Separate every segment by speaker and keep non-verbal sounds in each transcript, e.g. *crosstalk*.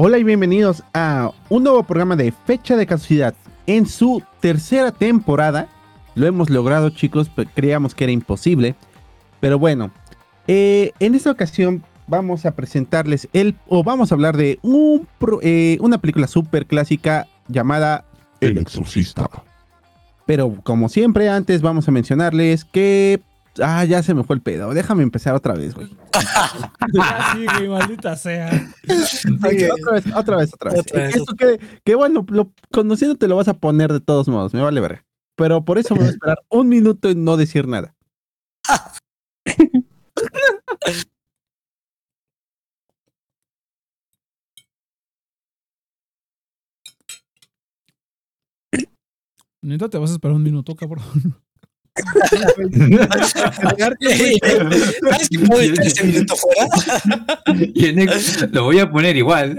Speaker 1: Hola y bienvenidos a un nuevo programa de Fecha de Caducidad. En su tercera temporada, lo hemos logrado chicos, creíamos que era imposible. Pero bueno, eh, en esta ocasión vamos a presentarles el, o vamos a hablar de un, eh, una película súper clásica llamada
Speaker 2: El Exorcista.
Speaker 1: Pero como siempre, antes vamos a mencionarles que Ah, ya se me fue el pedo. Déjame empezar otra vez, güey. *laughs*
Speaker 3: sí, güey, maldita sea.
Speaker 1: otra vez, otra vez, otra vez. Esto que, bueno, lo, conociéndote lo vas a poner de todos modos, me vale ver. Pero por eso me voy a esperar un minuto y no decir nada.
Speaker 3: Neta, te vas a esperar un minuto, cabrón.
Speaker 4: ¿Sabes que puedo editar ese minuto fuera?
Speaker 5: lo voy a poner igual.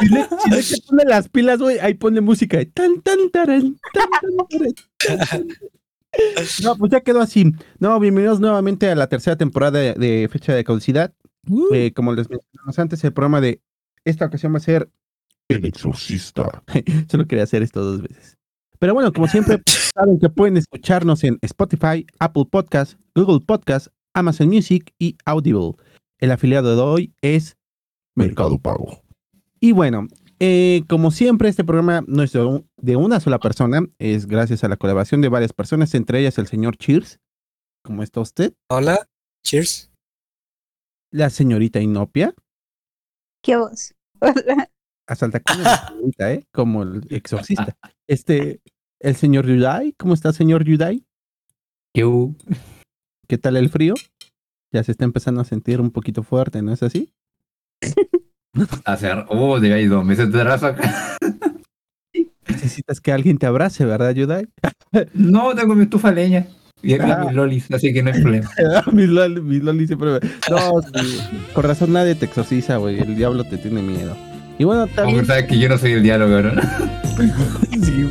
Speaker 1: Si le, si pone las pilas, güey, ahí pone música de tan, tan, taran, tan, tan, No, pues ya quedó así. No, bienvenidos nuevamente a la tercera temporada de, Fecha de Caducidad. Uh. Eh, como les mencionamos antes, el programa de esta ocasión va a ser
Speaker 2: El Exorcista. *laughs*
Speaker 1: Solo quería hacer esto dos veces. Pero bueno, como siempre, *laughs* saben que pueden escucharnos en Spotify, Apple Podcasts, Google Podcasts, Amazon Music y Audible. El afiliado de hoy es
Speaker 2: Mercado Pago.
Speaker 1: Y bueno, eh, como siempre, este programa no es de, una sola persona, es gracias a la colaboración de varias personas, entre ellas el señor Cheers. ¿Cómo está usted?
Speaker 4: Hola, Cheers.
Speaker 1: La señorita Inopia.
Speaker 6: ¿Qué voz? *laughs* Hola.
Speaker 1: La *laughs* señorita, ¿eh? Como el exorcista. Este, el señor Yudai, ¿cómo está, señor Yudai? ¿Qué tal el frío? Ya se está empezando a sentir un poquito fuerte, ¿no es así? *laughs*
Speaker 5: Hacer, oh, de ahí dos meses de acá.
Speaker 1: Necesitas que alguien te abrace, ¿verdad, Yudai? *laughs*
Speaker 5: no, tengo mi estufa leña. Y ah. mis lolis, así que no hay problema.
Speaker 1: mis, lolis, mis lolis siempre. No, con razón nadie te exorciza, güey. El diablo te tiene miedo. Y bueno, también.
Speaker 5: Como sabes que yo no soy el diálogo, ¿no? *laughs*
Speaker 1: sí.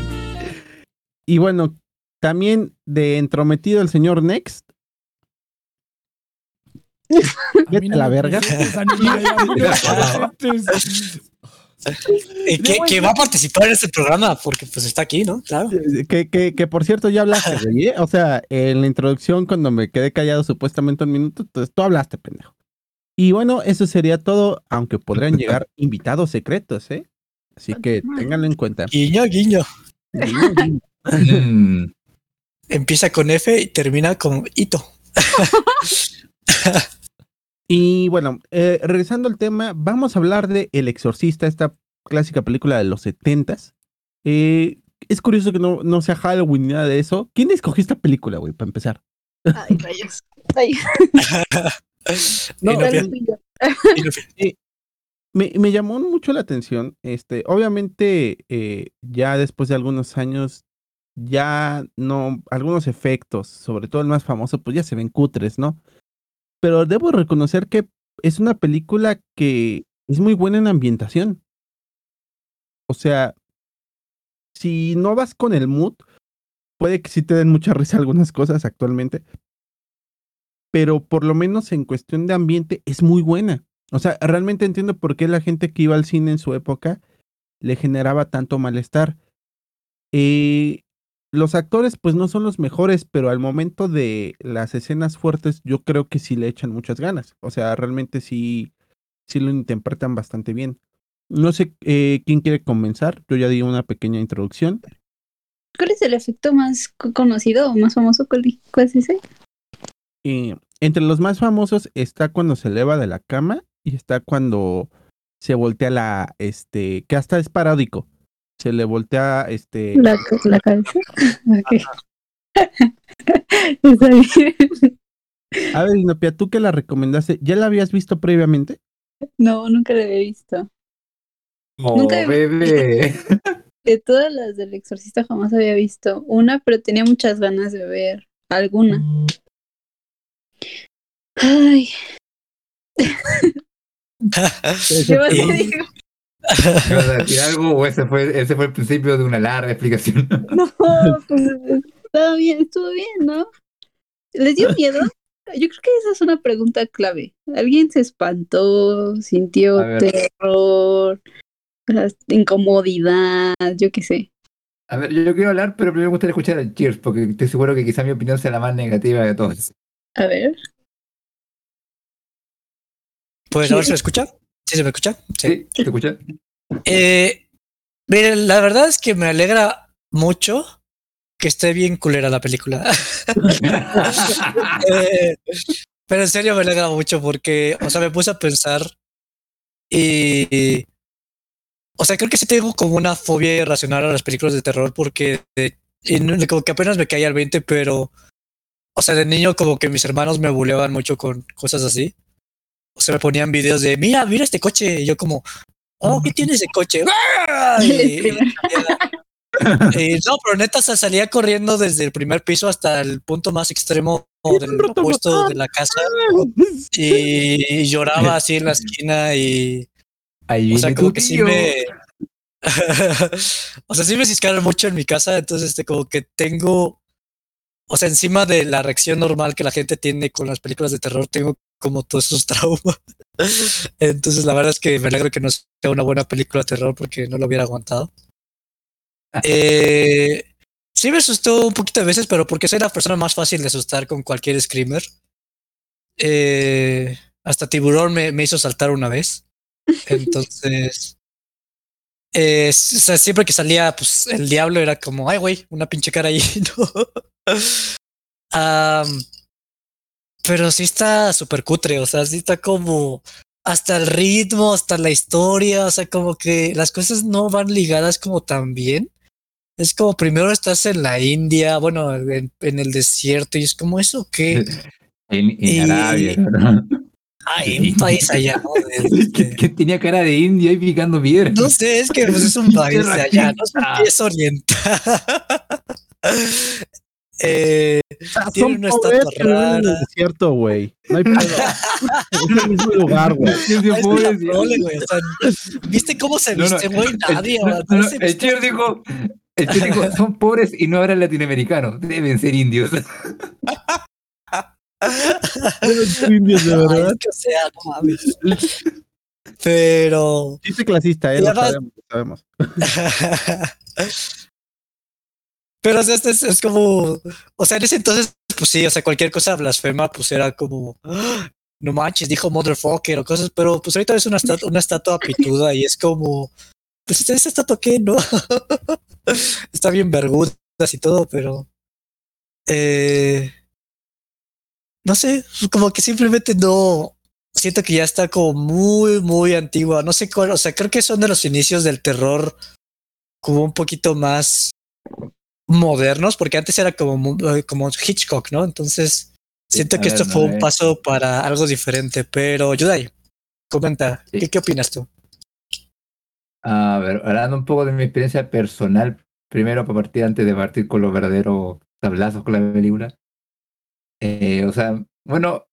Speaker 1: Y bueno, también de entrometido el señor Next. Vete a la verga. *laughs*
Speaker 4: que, va a participar en este programa porque pues está aquí, ¿no? Claro.
Speaker 1: Que, que, que por cierto ya hablaste, güey. ¿eh? O sea, en la introducción cuando me quedé callado supuestamente un minuto, entonces tú hablaste, pendejo. Y bueno, eso sería todo, aunque podrían *laughs* llegar invitados secretos, ¿eh? Así que ténganlo en cuenta.
Speaker 4: Guiño, guiño. Mm. Empieza con F y termina con Ito. *laughs*
Speaker 1: y bueno, eh, regresando al tema, vamos a hablar de El Exorcista, esta clásica película de los setentas. Eh, es curioso que no, no sea Halloween ni nada de eso. ¿Quién escogió esta película, güey, para empezar?
Speaker 6: Ay, rayos. Ay. *laughs*
Speaker 1: no, me, llamó mucho la atención. Este, obviamente, eh, ya después de algunos años, ya no, algunos efectos, sobre todo el más famoso, pues ya se ven cutres, ¿no? Pero debo reconocer que es una película que es muy buena en ambientación. O sea, si no vas con el mood, puede que sí te den mucha risa algunas cosas actualmente, pero por lo menos en cuestión de ambiente es muy buena. O sea, realmente entiendo por qué la gente que iba al cine en su época le generaba tanto malestar. Eh, los actores pues no son los mejores, pero al momento de las escenas fuertes yo creo que sí le echan muchas ganas. O sea, realmente sí, sí lo interpretan bastante bien. No sé eh, quién quiere comenzar, yo ya di una pequeña introducción.
Speaker 6: ¿Cuál es el efecto más conocido o más famoso? ¿Cuál, es ese?
Speaker 1: Eh, entre los más famosos está cuando se eleva de la cama y está cuando se voltea la, este, que hasta es paródico. Se le voltea, este...
Speaker 6: La, la cabeza. *laughs* *laughs* está bien.
Speaker 1: A ver, Inopia, tú que la recomendaste, ¿ya la habías visto previamente?
Speaker 6: No, nunca la había visto.
Speaker 5: Oh, nunca bebé. *laughs*
Speaker 6: De todas las del exorcista jamás había visto una, pero tenía muchas ganas de ver alguna. Mm. Ay. *laughs*
Speaker 5: ¿Qué vas a decir *laughs* algo o ese fue, ese fue el principio de una larga explicación? *laughs*
Speaker 6: No, pues estaba bien, estuvo bien, ¿no? ¿Les dio miedo? Yo creo que esa es una pregunta clave. ¿Alguien se espantó, sintió terror, incomodidad, yo qué sé?
Speaker 5: A ver, yo quiero hablar, pero primero me gustaría escuchar a Cheers, porque estoy seguro que quizá mi opinión sea la más negativa de todos.
Speaker 6: A ver.
Speaker 4: Pues ahora se me escucha. ¿Sí se me escucha?
Speaker 5: ¿Sí? ¿Te escuchas?
Speaker 4: Eh, miren, la verdad es que me alegra mucho que esté bien culera la película. *laughs* Eh, pero en serio me alegra mucho porque, o sea, me puse a pensar y, o sea, creo que sí tengo como una fobia irracional a las películas de terror porque eh, y como que apenas me caía al 20, pero, o sea, de niño como que mis hermanos me buleaban mucho con cosas así. O sea, me ponían videos de, mira, mira este coche. Y yo como, oh, ¿qué tiene ese coche? *laughs* Y- no, pero neta, o sea, salía corriendo desde el primer piso hasta el punto más extremo del opuesto de la casa. *laughs* Y, y lloraba así en la esquina y,
Speaker 5: Ahí
Speaker 4: o sea, como que sí me... *laughs* o sea, sí me ciscaron mucho en mi casa, entonces este, como que tengo, o sea, encima de la reacción normal que la gente tiene con las películas de terror, tengo como todos esos *laughs* traumas. Entonces la verdad es que me alegro que no sea una buena película de terror porque no lo hubiera aguantado. Eh, sí me asustó un poquito de veces, pero porque soy la persona más fácil de asustar con cualquier screamer. Eh, hasta Tiburón me, me hizo saltar una vez. Entonces, *laughs* eh, o sea, siempre que salía, pues el diablo era como, ay, güey, una pinche cara ahí, *laughs* ¿no? Am, pero sí está súper cutre, o sea, sí está como hasta el ritmo, hasta la historia, o sea, como que las cosas no van ligadas como tan bien. Es como primero estás en la India, bueno, en, en el desierto, y es como eso que *laughs*
Speaker 5: En, en
Speaker 4: Y-
Speaker 5: Arabia, *laughs* ¿no?
Speaker 4: hay un país allá, ¿no? *laughs* De-
Speaker 5: que, tenía cara de indio ahí picando piedra.
Speaker 4: No sé, es que pues, es un país de allá, no qué es oriental. Tiene
Speaker 1: son
Speaker 4: una
Speaker 1: pobres,
Speaker 4: estatua
Speaker 1: viven en el
Speaker 4: rara.
Speaker 1: desierto, güey. No hay *laughs* pedo. es el mismo lugar, güey.
Speaker 4: ¿Viste cómo se viste, güey? Nadie,
Speaker 5: el, Cheers dijo, el Cheers dijo, son pobres y no hablan latinoamericanos, deben ser indios. *laughs*
Speaker 1: indios, de verdad.
Speaker 4: es que, sea, no mames. Pero
Speaker 1: Chiste clasista, eh, lo sabemos, sabemos. *laughs*
Speaker 4: Pero o sea, es, es- es como, o sea, en ese entonces, pues sí, o sea, cualquier cosa blasfema, pues era como, "Ah, no manches, dijo motherfucker o cosas, pero pues ahorita es una, estatua una estatua pituda y es como, pues esa estatua qué, ¿no? *laughs* Está bien vergudas y todo, pero, eh, no sé, como que simplemente no, siento que ya está como muy, muy antigua, no sé cuál, o sea, creo que son de los inicios del terror como un poquito más modernos, porque antes era como, eh, como Hitchcock, ¿no? Entonces, siento que esto fue un paso para algo diferente, pero Yudai, comenta,
Speaker 5: Sí.
Speaker 4: ¿qué, ¿qué opinas tú?
Speaker 5: A ver, hablando un poco de mi experiencia personal, primero para partir antes de partir con los verdaderos tablazos con la película. Eh, o sea, bueno,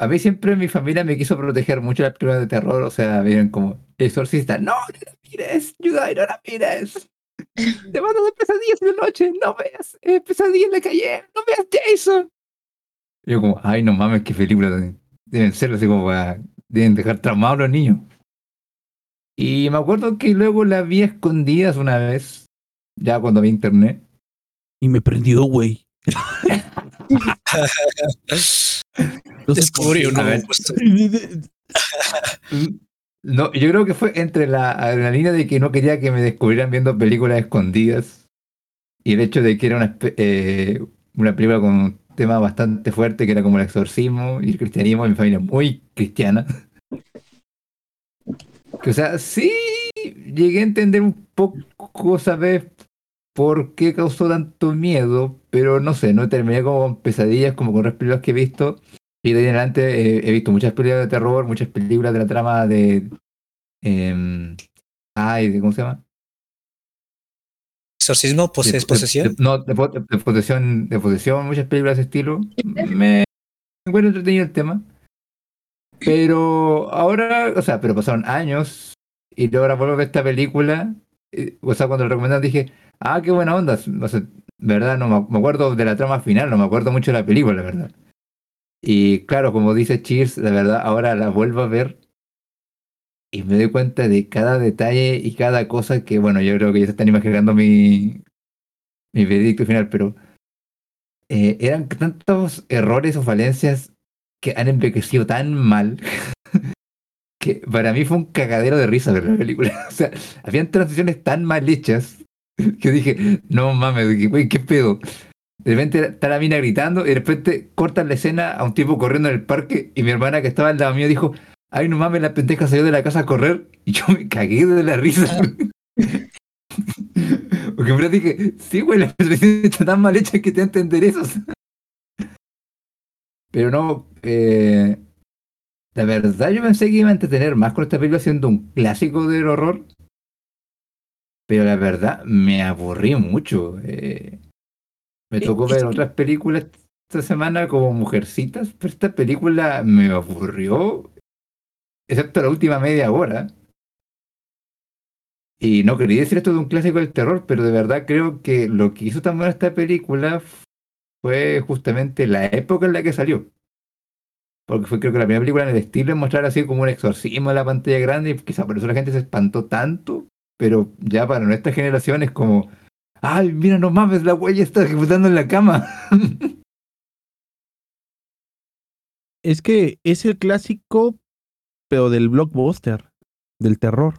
Speaker 5: a mí siempre mi familia me quiso proteger mucho las películas de terror, o sea, vienen como exorcista, no, no la mires, Yudai, no la mires. *laughs* Te a dar pesadillas la noche, no veas eh, pesadillas en la calle, no veas Jason. Yo como, ay, no mames, qué película de- deben ser así como para, deben dejar traumados los niños. Y me acuerdo que luego la vi a escondidas una vez, ya cuando había internet.
Speaker 1: Y me prendió, güey. *laughs* No sé
Speaker 4: Descubrí *laughs*
Speaker 5: No, yo creo que fue entre la adrenalina de que no quería que me descubrieran viendo películas escondidas y el hecho de que era una, eh, una película con un tema bastante fuerte que era como el exorcismo y el cristianismo, mi familia muy cristiana. Que, o sea, sí llegué a entender un poco, ¿sabes? por qué causó tanto miedo, pero no sé, no terminé como con pesadillas como con otras películas que he visto. Y de ahí en adelante eh, he visto muchas películas de terror, muchas películas de la trama de. em, ay, ¿cómo se llama?
Speaker 4: Exorcismo,
Speaker 5: De-
Speaker 4: poses,
Speaker 5: de-
Speaker 4: posesión.
Speaker 5: de- no, de, de posesión, de posesión, muchas películas de ese estilo. Me encuentro entretenido el tema. Pero ahora, o sea, pero pasaron años y ahora vuelvo a ver esta película. eh, O sea, cuando lo recomendaron dije, ah, qué buena onda. O sea, verdad, no me, me acuerdo de la trama final, no me acuerdo mucho de la película, la verdad. Y claro, como dice Cheers, la verdad, ahora la vuelvo a ver y me doy cuenta de cada detalle y cada cosa que, bueno, yo creo que ya se están imaginando mi, mi veredicto final, pero eh, eran tantos errores o falencias que han envejecido tan mal *laughs* que para mí fue un cagadero de risa ver la película. *laughs* O sea, habían transiciones tan mal hechas que dije, no mames, güey, qué pedo. De repente está la mina gritando y de repente cortan la escena a un tipo corriendo en el parque y mi hermana que estaba al lado mío dijo, ay no mames, la pendeja salió de la casa a correr y yo me cagué de la risa. *laughs* Porque en verdad dije, sí, güey, la presentación está tan mal hecha que te entender eso. *laughs* Pero no, eh, la verdad yo pensé que iba a entretener más con esta película siendo un clásico del horror. Pero la verdad me aburrí mucho. eh. Me tocó ver otras películas esta semana como Mujercitas, pero esta película me aburrió, excepto la última media hora. Y no quería decir esto de un clásico del terror, pero de verdad creo que lo que hizo tan buena esta película fue justamente la época en la que salió. Porque fue creo que la primera película en el estilo en mostrar así como un exorcismo en la pantalla grande y quizá por eso la gente se espantó tanto, pero ya para nuestra generación es como, ay, mira, no mames, la huella está ejecutando en la cama. *laughs*
Speaker 1: Es que es el clásico, pero del blockbuster, del terror.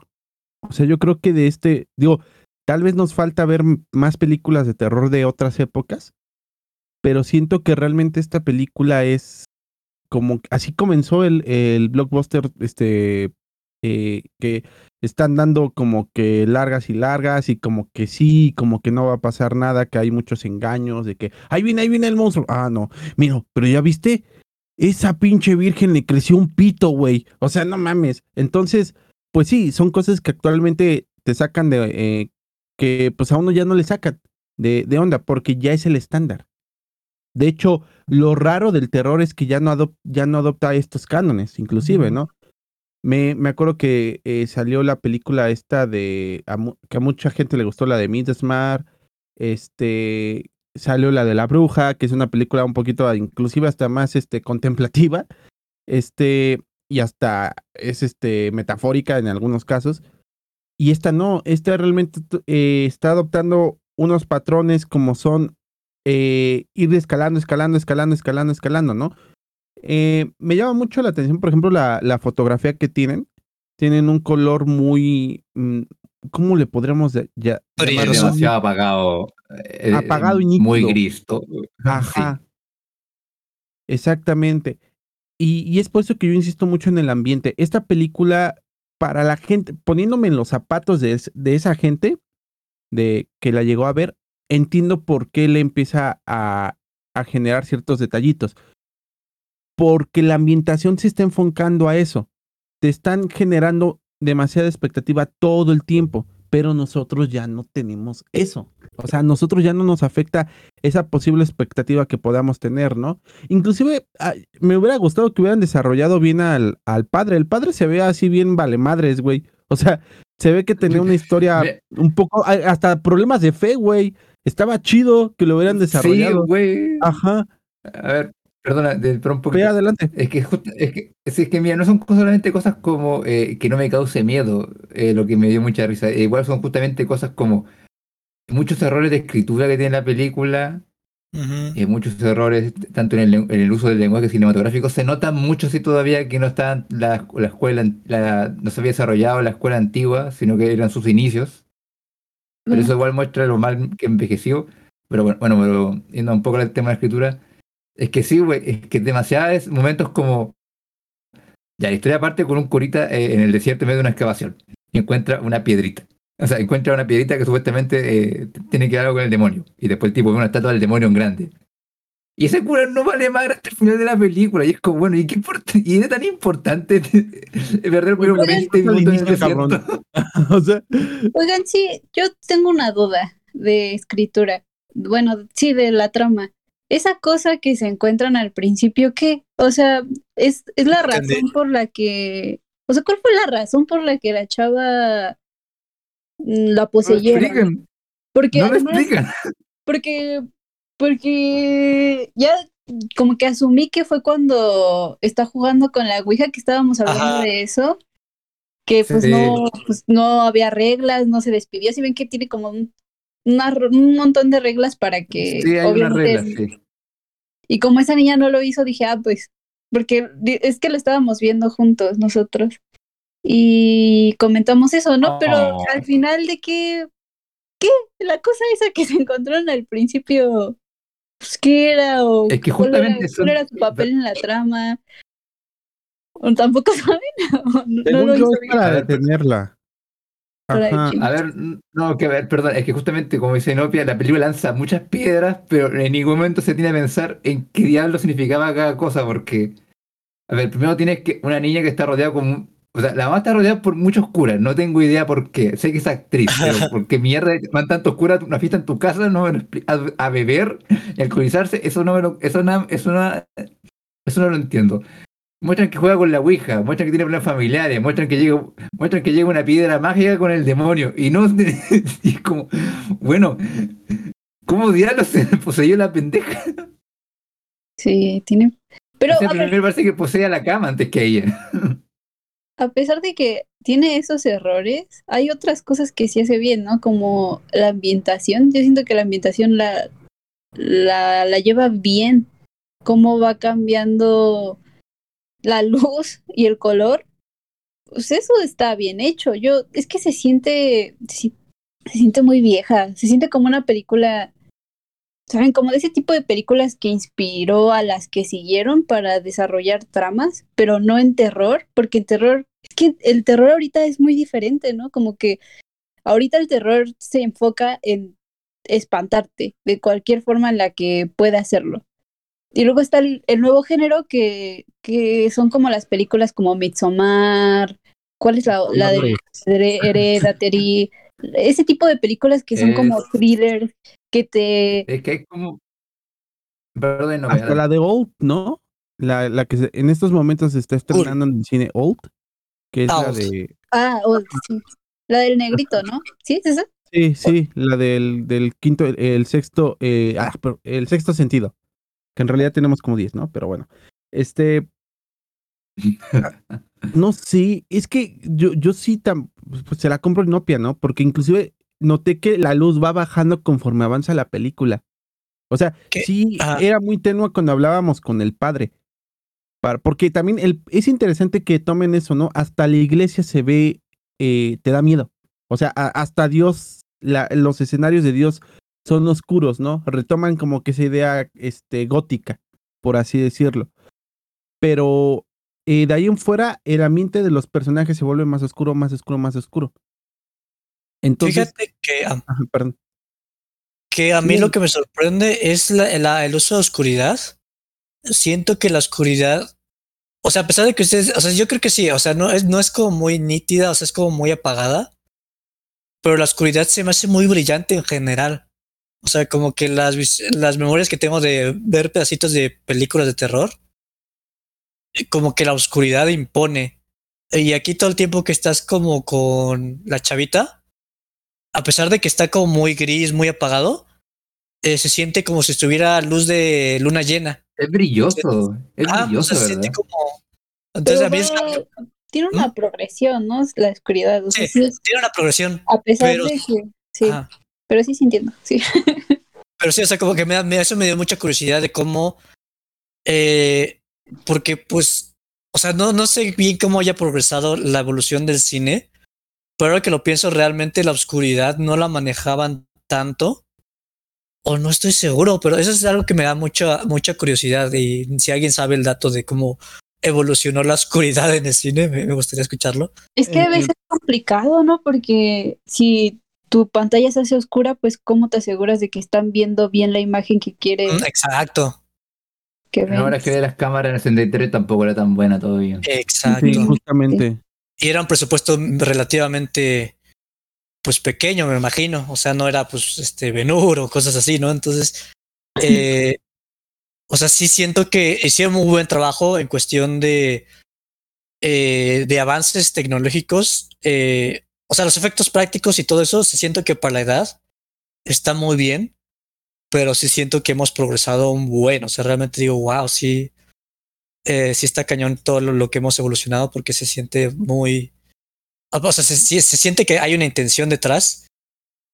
Speaker 1: O sea, yo creo que de este, digo, tal vez nos falta ver más películas de terror de otras épocas, pero siento que realmente esta película es como, así comenzó el, el blockbuster, este, eh, que están dando como que largas y largas y como que sí, como que no va a pasar nada, que hay muchos engaños, de que, ahí viene, ahí viene el monstruo. Ah, no, mira, pero ya viste, esa pinche virgen le creció un pito, güey. O sea, no mames. Entonces, pues sí, son cosas que actualmente te sacan de, eh, que pues a uno ya no le sacan de, de onda, porque ya es el estándar. De hecho, lo raro del terror es que ya no, adop- ya no adopta estos cánones, inclusive, ¿no? Me, me acuerdo que eh, salió la película esta de, que a mucha gente le gustó, la de Midsommar, este, salió la de la bruja, que es una película un poquito, inclusive hasta más, este, contemplativa, este, y hasta es, este, metafórica en algunos casos. Y esta no, esta realmente eh, está adoptando unos patrones como son eh, ir escalando, escalando, escalando, escalando, escalando, ¿no? Eh, me llama mucho la atención, por ejemplo, la, la fotografía que tienen. Tienen un color muy, mm, ¿cómo le podríamos ya- llamar?
Speaker 5: Demasiado apagado. eh,
Speaker 1: Apagado y
Speaker 5: Muy
Speaker 1: nítido.
Speaker 5: gris. todo.
Speaker 1: Ajá. Exactamente. Y, y es por eso que yo insisto mucho en el ambiente. Esta película, para la gente, poniéndome en los zapatos de, es- de esa gente de que la llegó a ver, entiendo por qué le empieza a, a generar ciertos detallitos. Porque la ambientación se está enfocando a eso. Te están generando demasiada expectativa todo el tiempo, pero nosotros ya no tenemos eso. O sea, a nosotros ya no nos afecta esa posible expectativa que podamos tener, ¿no? Inclusive ah, me hubiera gustado que hubieran desarrollado bien al, al padre. El padre se ve así bien vale madres, güey. O sea, se ve que tenía una historia *laughs* un poco, hasta problemas de fe, güey. Estaba chido que lo hubieran
Speaker 5: Sí,
Speaker 1: desarrollado.
Speaker 5: güey.
Speaker 1: Ajá,
Speaker 5: A ver, perdona, de, pero un
Speaker 1: ve
Speaker 5: poquito.
Speaker 1: adelante.
Speaker 5: Es que, justo- es que, es que mira, no son solamente cosas como eh, que no me cause miedo, eh, lo que me dio mucha risa. Eh, igual son justamente cosas como muchos errores de escritura que tiene la película,
Speaker 4: Ujú.
Speaker 5: eh, muchos errores tanto en el, en el uso del lenguaje cinematográfico. Se nota mucho si todavía que no está la, la escuela, la- no se había desarrollado la escuela antigua, sino que eran sus inicios. Pero eso igual muestra lo mal que envejeció. Pero bueno, bueno, pero yendo un poco al tema de la escritura, es que sí, güey, es que demasiados momentos como. Ya, la historia parte con un curita eh, en el desierto en medio de una excavación y encuentra una piedrita. O sea, encuentra una piedrita que supuestamente eh, tiene que ver algo con el demonio. Y después el tipo ve una estatua del demonio en grande. Y ese cura no vale más hasta el final de la película. Y es como, bueno, ¿y qué importa? ¿Y era tan importante? *laughs* Es verdad, pero
Speaker 1: Oigan,
Speaker 5: 20
Speaker 1: al
Speaker 5: minutos en el desierto. *laughs* *laughs*
Speaker 1: o sea,
Speaker 6: Oigan, sí, yo tengo una duda de escritura. Bueno, sí, de la trama. Esa cosa que se encuentran al principio, ¿qué? O sea, es, es la razón por la que. O sea, ¿cuál fue la razón por la que la chava mm, la
Speaker 5: No
Speaker 6: poseyeron?
Speaker 5: explican.
Speaker 6: Porque
Speaker 5: No
Speaker 6: además,
Speaker 5: explican.
Speaker 6: porque, porque ya como que asumí que fue cuando está jugando con la Ouija que estábamos hablando
Speaker 4: Ajá.
Speaker 6: de eso, que pues
Speaker 5: Sí.
Speaker 6: no, pues no había reglas, no se despidió, si ven que tiene como un, una un montón de reglas para que
Speaker 5: Sí, hay una regla, sí.
Speaker 6: y como esa niña no lo hizo, dije, ah, pues, porque es que lo estábamos viendo juntos nosotros. Y comentamos eso, ¿no? Pero
Speaker 5: Oh.
Speaker 6: al final de que, ¿qué? La cosa esa que se encontraron al principio, pues, ¿qué era? O
Speaker 5: Es que
Speaker 6: cuál era-
Speaker 5: justamente
Speaker 6: cuál
Speaker 5: son-
Speaker 6: era su papel en la trama? O tampoco *laughs* saben, o no, no lo
Speaker 1: yo,
Speaker 6: hizo
Speaker 1: es para detenerla. Ajá.
Speaker 5: A ver, no, que a ver, perdón, es que justamente como dice Nopia, la película lanza muchas piedras, pero en ningún momento se tiene a pensar en qué diablo significaba cada cosa, porque, a ver, primero tienes que una niña que está rodeada con, o sea, la mamá está rodeada por muchos curas, no tengo idea por qué, sé que es actriz, pero *laughs* porque mierda van tantos curas a una fiesta en tu casa, no me lo expli- a, a beber y alcoholizarse, eso no me lo, eso no, eso no, eso no lo entiendo. Muestran que juega con la Ouija, muestran que tiene problemas familiares, muestran que llega, muestran que llega una piedra mágica con el demonio. Y no *laughs* y es como, bueno, ¿cómo diablos se *laughs* poseyó la pendeja?
Speaker 6: Sí, tiene... Pero
Speaker 5: O sea,
Speaker 6: a ver,
Speaker 5: parece que posee a la cama antes que a ella. *laughs*
Speaker 6: a pesar de que tiene esos errores, hay otras cosas que sí hace bien, ¿no? Como la ambientación. Yo siento que la ambientación la, la, la lleva bien. Cómo va cambiando la luz y el color. Pues eso está bien hecho. Yo, es que se siente, se siente muy vieja. Se siente como una película, ¿saben? Como de ese tipo de películas que inspiró a las que siguieron para desarrollar tramas, pero no en terror, porque en terror, es que el terror ahorita es muy diferente, ¿no? Como que ahorita el terror se enfoca en espantarte de cualquier forma en la que pueda hacerlo. Y luego está el, el nuevo género que, que son como las películas como Midsommar, ¿cuál es la, la de Hereditary? Ese tipo de películas que son como thrillers, que te...
Speaker 5: Es que hay como. Perdón, no,
Speaker 1: Hasta la de Old, ¿no? La, la que se- en estos momentos se está estrenando en el cine Old, que es
Speaker 4: Ah,
Speaker 1: la
Speaker 4: Old.
Speaker 1: de...
Speaker 6: Ah, oh, sí. La del negrito, ¿no? ¿Sí? ¿Es esa?
Speaker 1: Sí, sí, la del, del quinto, el, el sexto, eh, ah, pero el sexto sentido, que en realidad tenemos como 10, ¿no? Pero bueno, este, *laughs* no sé, es que yo, yo sí tam- pues, se la compro en Nopia, ¿no? Porque inclusive noté que la luz va bajando conforme avanza la película. O sea,
Speaker 4: ¿Qué?
Speaker 1: sí
Speaker 4: Ajá.
Speaker 1: era muy tenue cuando hablábamos con el padre. Para- porque también el, es interesante que tomen eso, ¿no? Hasta la iglesia se ve, eh, te da miedo. O sea, a- hasta Dios, la- los escenarios de Dios son oscuros, ¿no? Retoman como que esa idea este, gótica, por así decirlo. Pero eh, de ahí en fuera, el ambiente de los personajes se vuelve más oscuro, más oscuro, más oscuro. Entonces,
Speaker 4: Fíjate que, a-
Speaker 1: Ajá, perdón.
Speaker 4: que a mí
Speaker 1: Sí.
Speaker 4: lo que me sorprende es la- la- el uso de oscuridad. Siento que la oscuridad, o sea, a pesar de que ustedes, o sea, yo creo que sí, o sea, no es, no es como muy nítida, o sea, es como muy apagada, pero la oscuridad se me hace muy brillante en general. O sea, como que las, las memorias que tengo de ver pedacitos de películas de terror, eh, como que la oscuridad impone. Y aquí todo el tiempo que estás como con la chavita, a pesar de que está como muy gris, muy apagado, eh, se siente como si estuviera luz de luna llena.
Speaker 5: Es brilloso, es
Speaker 4: Ah, o
Speaker 5: brilloso,
Speaker 4: se
Speaker 5: ¿verdad?
Speaker 4: siente como. Entonces
Speaker 6: Pero
Speaker 4: a mí es-
Speaker 6: tiene una progresión, ¿no? La oscuridad. O sea,
Speaker 4: Sí,
Speaker 6: sí es-
Speaker 4: tiene una progresión.
Speaker 6: a pesar
Speaker 4: pero-
Speaker 6: de que. Sí,
Speaker 4: Ajá.
Speaker 6: Pero sí sintiendo, sí. *laughs*
Speaker 4: Pero sí, o sea, como que me, da- me- eso me dio mucha curiosidad de cómo. eh, porque, pues. O sea, no, no sé bien cómo haya progresado la evolución del cine. Pero ahora que lo pienso, realmente la oscuridad no la manejaban tanto. O no estoy seguro, pero eso es algo que me da mucha, mucha curiosidad. Y si alguien sabe el dato de cómo evolucionó la oscuridad en el cine, me, me gustaría escucharlo.
Speaker 6: Es que debe
Speaker 1: eh.
Speaker 6: ser complicado, ¿no? Porque si tu pantalla se hace oscura, pues ¿cómo te aseguras de que están viendo bien la imagen que quieres
Speaker 4: Mm, Exacto,
Speaker 6: que
Speaker 5: ahora que de las cámaras en el 63 tampoco era tan buena todavía.
Speaker 4: exacto.
Speaker 1: Sí, justamente.
Speaker 4: y era un presupuesto relativamente pues pequeño, me imagino. O sea, no era pues este Benur o cosas así, ¿no? Entonces, *laughs* eh, o sea, sí siento que hicieron muy buen trabajo en cuestión de, eh, de avances tecnológicos. eh, o sea, los efectos prácticos y todo eso, se siento que para la edad está muy bien. pero sí siento que hemos progresado un buen. O sea, realmente digo, wow, sí, eh, sí está cañón todo lo, que hemos evolucionado porque se siente muy. O sea, se, siente que hay una intención detrás,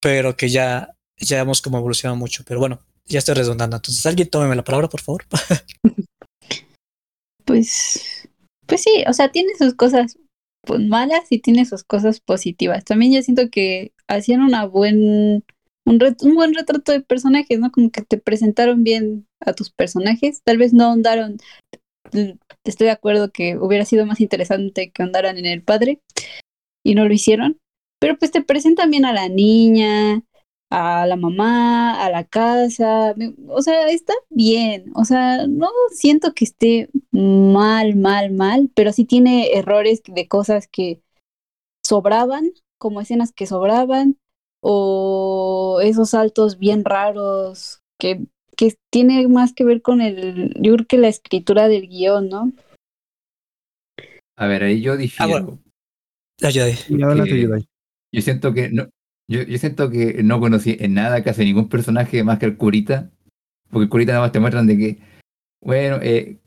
Speaker 4: pero que ya, ya hemos como evolucionado mucho. Pero bueno, ya estoy redondando. Entonces, alguien tómeme la palabra, por favor. *laughs*
Speaker 6: Pues, pues sí, o sea, tiene sus cosas pues, malas y tiene sus cosas positivas. También yo siento que hacían una buen, un, buen retrato de personajes, ¿no? Como que te presentaron bien a tus personajes. Tal vez no ahondaron, estoy de acuerdo que hubiera sido más interesante que ahondaran en el padre y no lo hicieron. Pero pues te presentan bien a la niña, a la mamá, a la casa, o sea, está bien, o sea, no siento que esté mal, mal, mal, pero sí tiene errores de cosas que sobraban, como escenas que sobraban, o esos saltos bien raros que, que tiene más que ver con el, yo creo que la escritura del guion, ¿no?
Speaker 5: A ver, ahí yo difiero.
Speaker 4: bueno. Ayuda
Speaker 5: que-
Speaker 1: Yudai.
Speaker 5: Yo siento que no, yo, yo siento que no conocí en nada casi ningún personaje más que el curita. Porque el curita nada más te muestran de que, bueno, eh.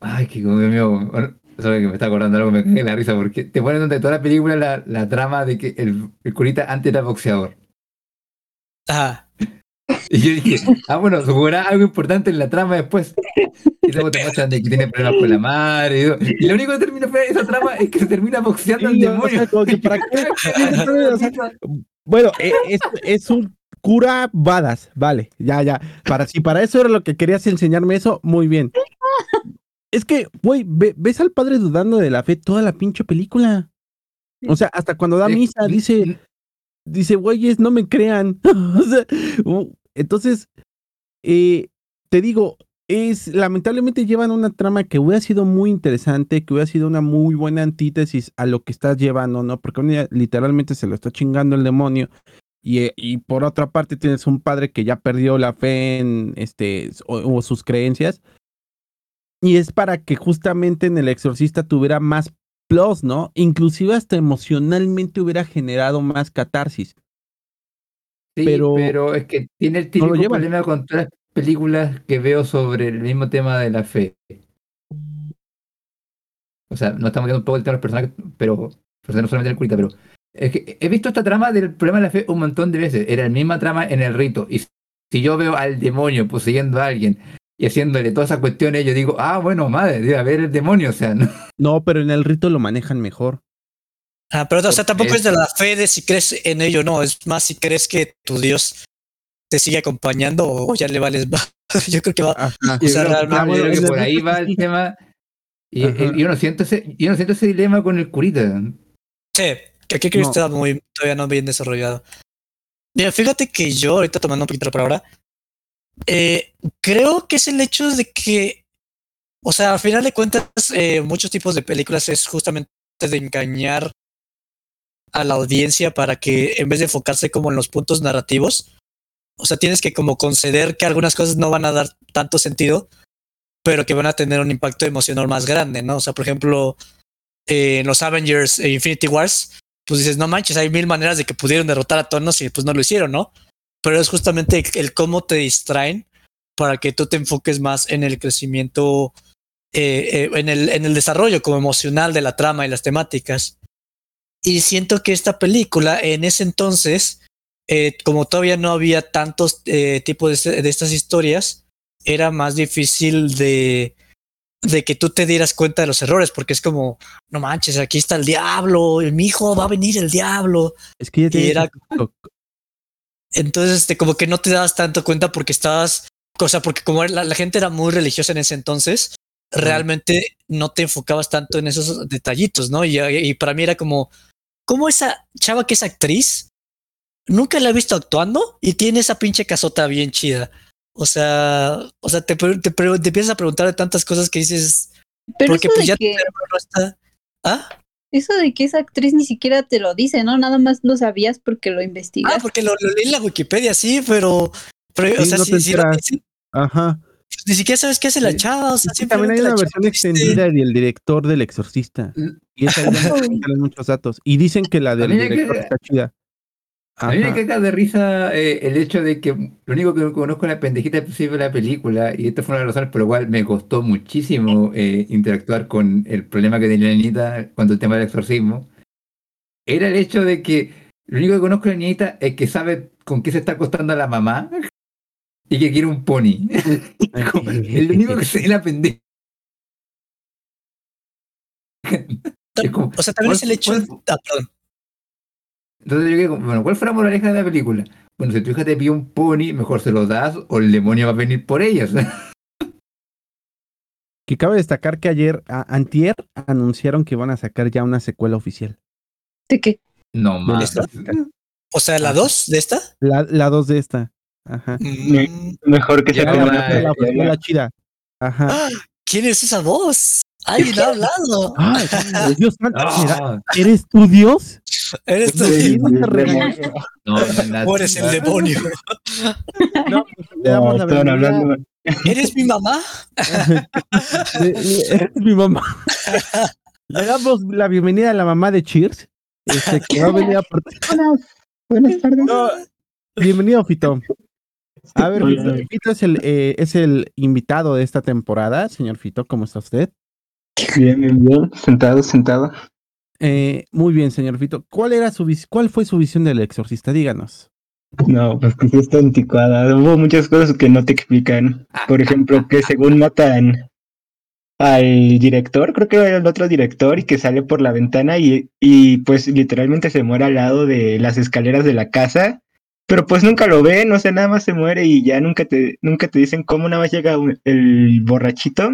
Speaker 5: Ay, que como mío. Bueno, sabe que me está acordando algo, me cagué la risa, porque te ponen donde toda la película la, la trama de que el curita antes era boxeador.
Speaker 4: Ajá. *laughs*
Speaker 5: Y yo dije, ah, bueno, jugará algo importante en la trama después. Y luego te muestran de que tiene problemas con la madre. Y, lo único que termina fue esa trama es que se termina boxeando al demonio.
Speaker 1: Bueno, eh, es, es un cura badas, vale, ya, ya. Para si para eso era lo que querías enseñarme eso, muy bien. Es que, güey, ve- ves al padre dudando de la fe toda la pinche película. O sea, hasta cuando da misa, dice, dice, güeyes, no me crean. *laughs* O sea, entonces, eh, te digo, es lamentablemente llevan una trama que hubiera sido muy interesante, que hubiera sido una muy buena antítesis a lo que estás llevando, ¿no? Porque literalmente se lo está chingando el demonio. Y, eh, y por otra parte tienes un padre que ya perdió la fe en este o sus creencias. Y es para que justamente en el exorcista tuviera más plus, ¿no? Inclusive hasta emocionalmente hubiera generado más catarsis.
Speaker 5: Sí,
Speaker 1: pero-
Speaker 5: pero, es que tiene el típico
Speaker 1: llevan.
Speaker 5: problema con todas las películas que veo sobre el mismo tema de la fe. O sea, no estamos viendo un poco el tema de los personajes, pero, pero no solamente el curita, pero es que he visto esta trama del problema de la fe un montón de veces. Era la misma trama en el rito. Y si yo veo al demonio poseyendo a alguien y haciéndole todas esas cuestiones, yo digo, ah, bueno, madre, debe haber el demonio. O sea, *laughs* no.
Speaker 1: No, pero en el rito lo manejan mejor.
Speaker 4: Ah, pero o sea, tampoco es de la fe de si crees en ello, no. Es más si crees que tu Dios te sigue acompañando o ya le vales. *laughs* Yo creo que va.
Speaker 1: Ajá.
Speaker 4: O sea,
Speaker 5: Yo creo-
Speaker 4: realmente-
Speaker 5: ah, yo creo que por ahí va el tema. Y,
Speaker 1: Ajá.
Speaker 5: y yo no siento ese, yo no siento ese dilema con el curita.
Speaker 4: Sí, que aquí creo que está muy, todavía no bien desarrollado. Mira, fíjate que yo, ahorita tomando un poquito la palabra, eh, creo que es el hecho de que, o sea, al final de cuentas, eh, muchos tipos de películas es justamente de engañar a la audiencia para que en vez de enfocarse como en los puntos narrativos, o sea, tienes que como conceder que algunas cosas no van a dar tanto sentido, pero que van a tener un impacto emocional más grande, ¿no? O sea, por ejemplo, eh, en los Avengers e Infinity Wars, pues dices, no manches, hay mil maneras de que pudieron derrotar a Thanos y pues no lo hicieron, ¿no? Pero es justamente el, cómo te distraen para que tú te enfoques más en el crecimiento, eh, eh, en, el, en el desarrollo como emocional de la trama y las temáticas. Y siento que esta película en ese entonces, eh, como todavía no había tantos eh, tipos de, este- de estas historias, era más difícil de, de que tú te dieras cuenta de los errores, porque es como, no manches, aquí está el diablo, mi hijo va a venir el diablo.
Speaker 1: Es que ya tienes
Speaker 4: era- Entonces, este, como que no te dabas tanto cuenta porque estabas, o sea, porque como la, la gente era muy religiosa en ese entonces, realmente no te enfocabas tanto en esos detallitos, ¿no? Y, y para mí era como, ¿cómo esa chava que es actriz nunca la he visto actuando y tiene esa pinche casota bien chida? O sea, o sea, te, te, te empiezas a preguntar de tantas cosas que dices,
Speaker 6: Pero
Speaker 4: porque
Speaker 6: eso,
Speaker 4: pues
Speaker 6: de
Speaker 4: ya
Speaker 6: que,
Speaker 4: está. ¿Ah?
Speaker 6: eso de que esa actriz ni siquiera te lo dice, ¿no? Nada más lo sabías porque lo
Speaker 4: Ah,
Speaker 6: investigaste.
Speaker 4: porque lo, lo leí en la Wikipedia, sí, pero, pero o sea,
Speaker 1: no
Speaker 4: si, si dicen,
Speaker 1: Ajá.
Speaker 4: Ni siquiera sabes qué hace la
Speaker 1: Sí.
Speaker 4: chava, o sea,
Speaker 1: Sí, también hay una versión extendida del director del exorcista. Y esa salen muchos datos. Y dicen que la del
Speaker 5: hay
Speaker 1: director
Speaker 5: que-
Speaker 1: está chida.
Speaker 5: A mí me caga de risa eh, el hecho de que lo único que conozco es la pendejita al principio de la película, y esta fue una de las razones por la cual me costó muchísimo eh, interactuar con el problema que tenía la niñita cuando el tema del exorcismo, era el hecho de que lo único que conozco de la niñita es que sabe con qué se está acostando la mamá y que quiere un pony. *laughs* *laughs* Como, lo único que sé de la pendeja. *laughs* Como,
Speaker 4: O sea, también es el
Speaker 5: ¿cuál-
Speaker 4: hecho.
Speaker 5: cuál-
Speaker 4: Ah, perdón.
Speaker 5: Entonces yo como, bueno, ¿cuál fue la moraleja de la película? Bueno, si tu hija te pide un pony, mejor se lo das o el demonio va a venir por ellas.
Speaker 1: Que cabe destacar que ayer, a- antier, anunciaron que van a sacar ya una secuela oficial.
Speaker 6: ¿De qué?
Speaker 5: No más.
Speaker 4: ¿Esta? O sea, la 2 de esta.
Speaker 1: La, la dos de esta. Ajá.
Speaker 4: Mm,
Speaker 7: Mejor que
Speaker 5: Ya
Speaker 7: sea
Speaker 5: la-
Speaker 7: como
Speaker 1: La,
Speaker 7: una
Speaker 1: la,
Speaker 7: precuela.
Speaker 1: la chida. Ajá.
Speaker 4: ¡Ah! ¿Quién es esa voz? ¡Alguien ha hablado!
Speaker 1: Ay, Dios santo, ¿será-
Speaker 5: Ah,
Speaker 1: ¿Eres tu Dios?
Speaker 4: Eres tú.
Speaker 7: Sí,
Speaker 1: no
Speaker 5: no,
Speaker 4: eres el demonio.
Speaker 1: No, pues, le damos
Speaker 7: No,
Speaker 1: la bienvenida.
Speaker 7: hablando.
Speaker 4: ¿Eres mi mamá? *laughs*
Speaker 1: Eres mi mamá. Le damos la bienvenida a la mamá de Cheers. Este, que va a venir a partir.
Speaker 7: Buenas tardes.
Speaker 1: No, bienvenido, Fito. A ver,
Speaker 7: Hola.
Speaker 1: Fito, Fito es, el, eh, es el invitado de esta temporada. Señor Fito, ¿cómo está usted?
Speaker 7: Bien, bien, bien. Sentado, sentado.
Speaker 1: Eh, muy bien, señor Fito. ¿Cuál, era su vis- ¿Cuál fue su visión del exorcista? Díganos.
Speaker 7: No, pues que sí está anticuada. Hubo muchas cosas que no te explican. Por ejemplo, que según matan al director, creo que era el otro director, y que sale por la ventana y, y pues literalmente se muere al lado de las escaleras de la casa. Pero pues nunca lo ven, o sea, nada más se muere y ya nunca te, nunca te dicen cómo nada más llega un- el borrachito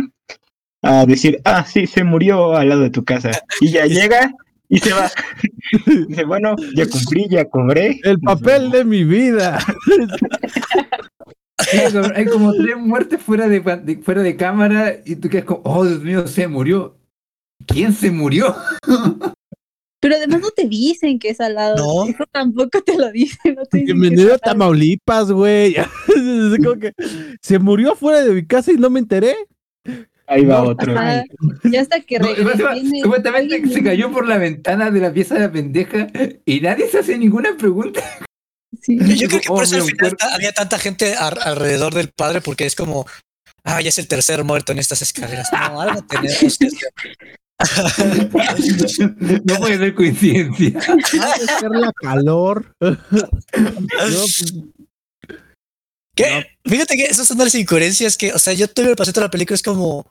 Speaker 7: a decir, ah, sí, se murió al lado de tu casa. Y ya *laughs* llega y se va. *laughs* Dice, bueno, ya *laughs* cumplí, ya cobré.
Speaker 1: El papel de mi vida.
Speaker 5: Hay como- tres muertes fuera de, de- fuera de cámara y tú quedas como, oh Dios mío, se murió. ¿Quién se murió?
Speaker 6: Pero además no te dicen que es al lado.
Speaker 4: No.
Speaker 6: Eso tampoco te lo dicen. No te dicen
Speaker 1: Bienvenido a. Tamaulipas, güey. *laughs* Es como que se murió fuera de mi casa y no me enteré.
Speaker 7: Ahí va
Speaker 1: No,
Speaker 7: otro.
Speaker 6: Ajá. *laughs* Y hasta que
Speaker 5: No, se cayó por la ventana de la pieza de la pendeja y nadie se hace ninguna pregunta.
Speaker 6: Sí.
Speaker 4: Yo, *laughs* yo creo que
Speaker 5: Oh,
Speaker 4: por eso al final había tanta gente ar- alrededor del padre, porque es como, ah, ya es el tercer muerto en estas escaleras. No, algo tenemos que hacer.
Speaker 5: No puede ser coincidencia.
Speaker 1: Ha de ser la calor. No,
Speaker 4: ¿Qué? Fíjate que esas son las incoherencias que, o sea, yo tuve el pasito de la película, es como.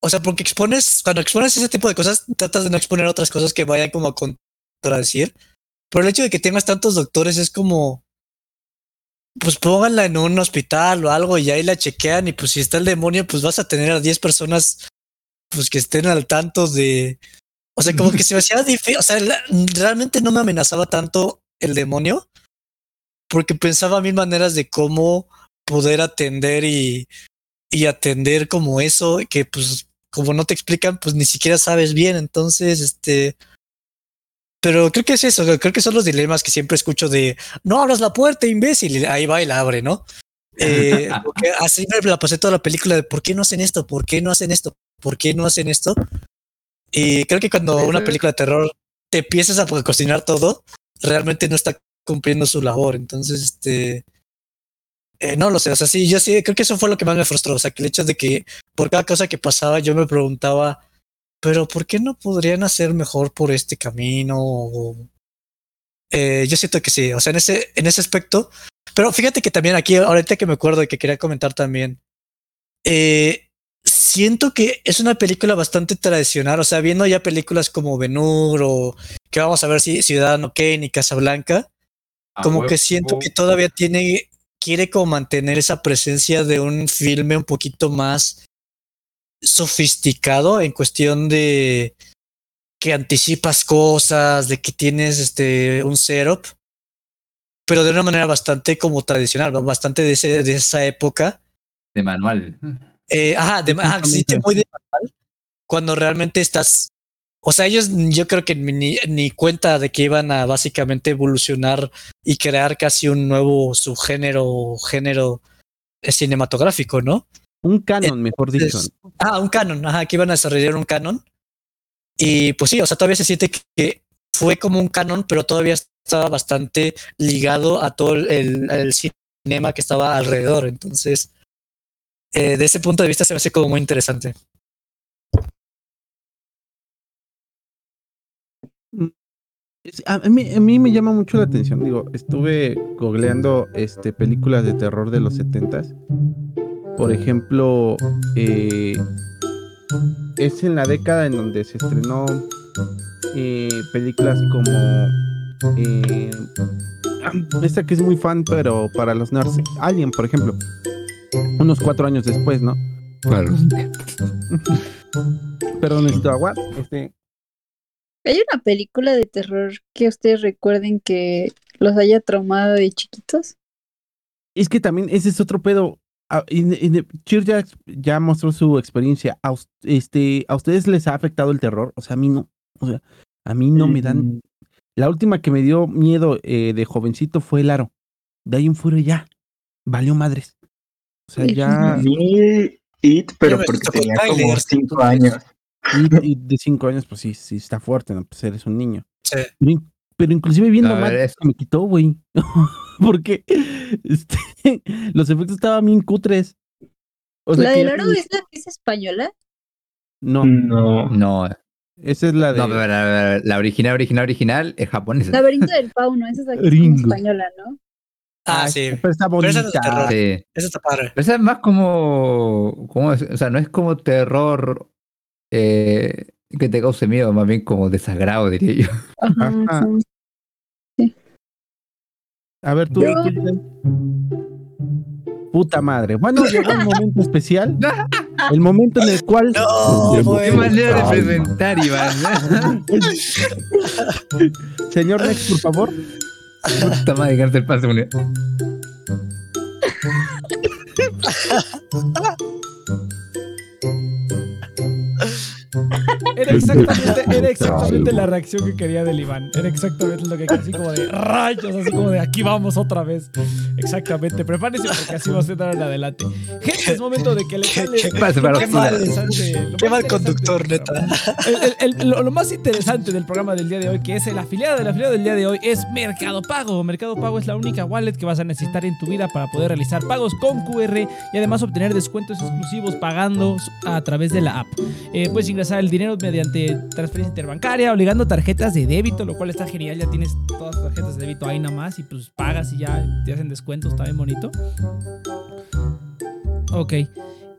Speaker 4: O sea, porque expones, cuando expones ese tipo de cosas, tratas de no exponer otras cosas que vayan como a contradecir. Pero el hecho de que tengas tantos doctores es como. Pues pónganla en un hospital o algo y ahí la chequean. Y pues si está el demonio, pues vas a tener a 10 personas pues que estén al tanto de. O sea, como que se me hacía difícil. O sea, la- realmente no me amenazaba tanto el demonio porque pensaba mil maneras de cómo poder atender y, y atender como eso, que pues como no te explican, pues ni siquiera sabes bien. Entonces, este... Pero creo que es eso, creo que son los dilemas que siempre escucho de, no abras la puerta, imbécil, y ahí va y la abre, ¿no? Eh, *laughs* así me la pasé toda la película de por qué no hacen esto, por qué no hacen esto, por qué no hacen esto. Y creo que cuando una película de terror te empiezas a cocinar todo, realmente no está cumpliendo su labor. Entonces, este. eh, no lo sé, o sea, sí, yo sí, creo que eso fue lo que más me frustró. O sea, que el hecho de que por cada cosa que pasaba yo me preguntaba, pero ¿por qué no podrían hacer mejor por este camino? O, eh, yo siento que sí, o sea, en ese, en ese aspecto. Pero fíjate que también aquí, ahorita que me acuerdo y que quería comentar también, eh, siento que es una película bastante tradicional, o sea, viendo ya películas como Ben-Hur o que vamos a ver si Ciudadano Kane y Casablanca, como que siento que todavía tiene, quiere como mantener esa presencia de un filme un poquito más sofisticado en cuestión de que anticipas cosas, de que tienes este un setup, pero de una manera bastante como tradicional, bastante de, ese, de esa época.
Speaker 5: De manual.
Speaker 4: Eh, ajá, de, ajá, sí, muy de manual, cuando realmente estás o sea, ellos yo creo que ni, ni cuenta de que iban a básicamente evolucionar y crear casi un nuevo subgénero género eh, cinematográfico, ¿no?
Speaker 1: Un canon, mejor dicho.
Speaker 4: Ah, un canon, ajá, que iban a desarrollar un canon. Y pues sí, o sea, todavía se siente que, que fue como un canon, pero todavía estaba bastante ligado a todo el, el cinema que estaba alrededor. Entonces, eh, de ese punto de vista se me hace como muy interesante.
Speaker 1: Es- A mí, me llama mucho la atención. Digo, estuve googleando este, películas de terror de los 70s. Por ejemplo, eh, es en la década en donde se estrenó eh, películas como eh, esta que es muy fan, pero para los nerds, Alien, por ejemplo. Unos cuatro años después, ¿no?
Speaker 5: Claro. *laughs*
Speaker 1: Pero necesito agua. Este,
Speaker 6: ¿Hay una película de terror que ustedes recuerden que los haya traumado de chiquitos?
Speaker 1: Es que también ese es otro pedo. Chir ya, ya mostró su experiencia. A, este, ¿A ustedes les ha afectado el terror? O sea, a mí no. O sea, a mí no me dan. La última que me dio miedo eh, de jovencito fue el aro. De ahí en fuera ya. Valió madres. O sea, ya. *laughs*
Speaker 7: It, pero porque tenía como
Speaker 4: Tyler,
Speaker 7: cinco
Speaker 4: entonces.
Speaker 7: años.
Speaker 1: Y, y de cinco años, pues sí, sí está fuerte, ¿no? Pues eres un niño.
Speaker 4: Sí.
Speaker 1: Pero, in- pero inclusive viendo se me quitó, güey. *laughs* Porque este, *laughs* los efectos estaban bien cutres. O sea
Speaker 6: ¿La del aro es la que es española?
Speaker 1: No,
Speaker 7: No.
Speaker 5: No,
Speaker 1: esa es la de.
Speaker 5: no, pero la, la original, original, original es japonesa.
Speaker 6: Laberinto del Fauno, esa es la que es española, ¿no?
Speaker 4: Ah, sí.
Speaker 1: Pero está
Speaker 4: Pero esa no es
Speaker 1: bonita.
Speaker 4: terror.
Speaker 5: Sí.
Speaker 4: Eso está padre.
Speaker 5: Pero esa es más como, como, o sea, no es como terror eh, que te cause miedo, más bien como desagrado, diría yo.
Speaker 6: Ajá,
Speaker 1: Ajá.
Speaker 6: sí.
Speaker 1: A ver, tú.
Speaker 6: Yo-
Speaker 1: Puta madre. Bueno, llegó un *laughs* momento especial. El momento en el cual.
Speaker 4: No,
Speaker 2: Qué
Speaker 5: manera de presentar, Iván. *laughs*
Speaker 1: Señor Nex, por favor. *laughs*
Speaker 5: Puta madre, dejarte el paso. *laughs*
Speaker 3: Era exactamente, era exactamente la reacción que quería del Iván. Era exactamente lo que quería, así como de rayos, así como de aquí vamos otra vez. Exactamente. Prepárense porque así va a ahora en adelante. Gente, es momento de que le
Speaker 4: Qué- qué-
Speaker 3: más
Speaker 5: qué
Speaker 4: mal- Qué mal conductor, neta.
Speaker 3: El- el- el- lo, lo más interesante del programa del día de hoy, que es el afiliado del afiliado del día de hoy, es Mercado Pago. Mercado Pago es la única wallet que vas a necesitar en tu vida para poder realizar pagos con QR y además obtener descuentos exclusivos pagando a través de la app. Eh, puedes ingresar el dinero mediante transferencia interbancaria, obligando tarjetas de débito, lo cual está genial. Ya tienes todas las tarjetas de débito ahí nada más y pues pagas y ya te hacen descuentos, está bien bonito. Ok.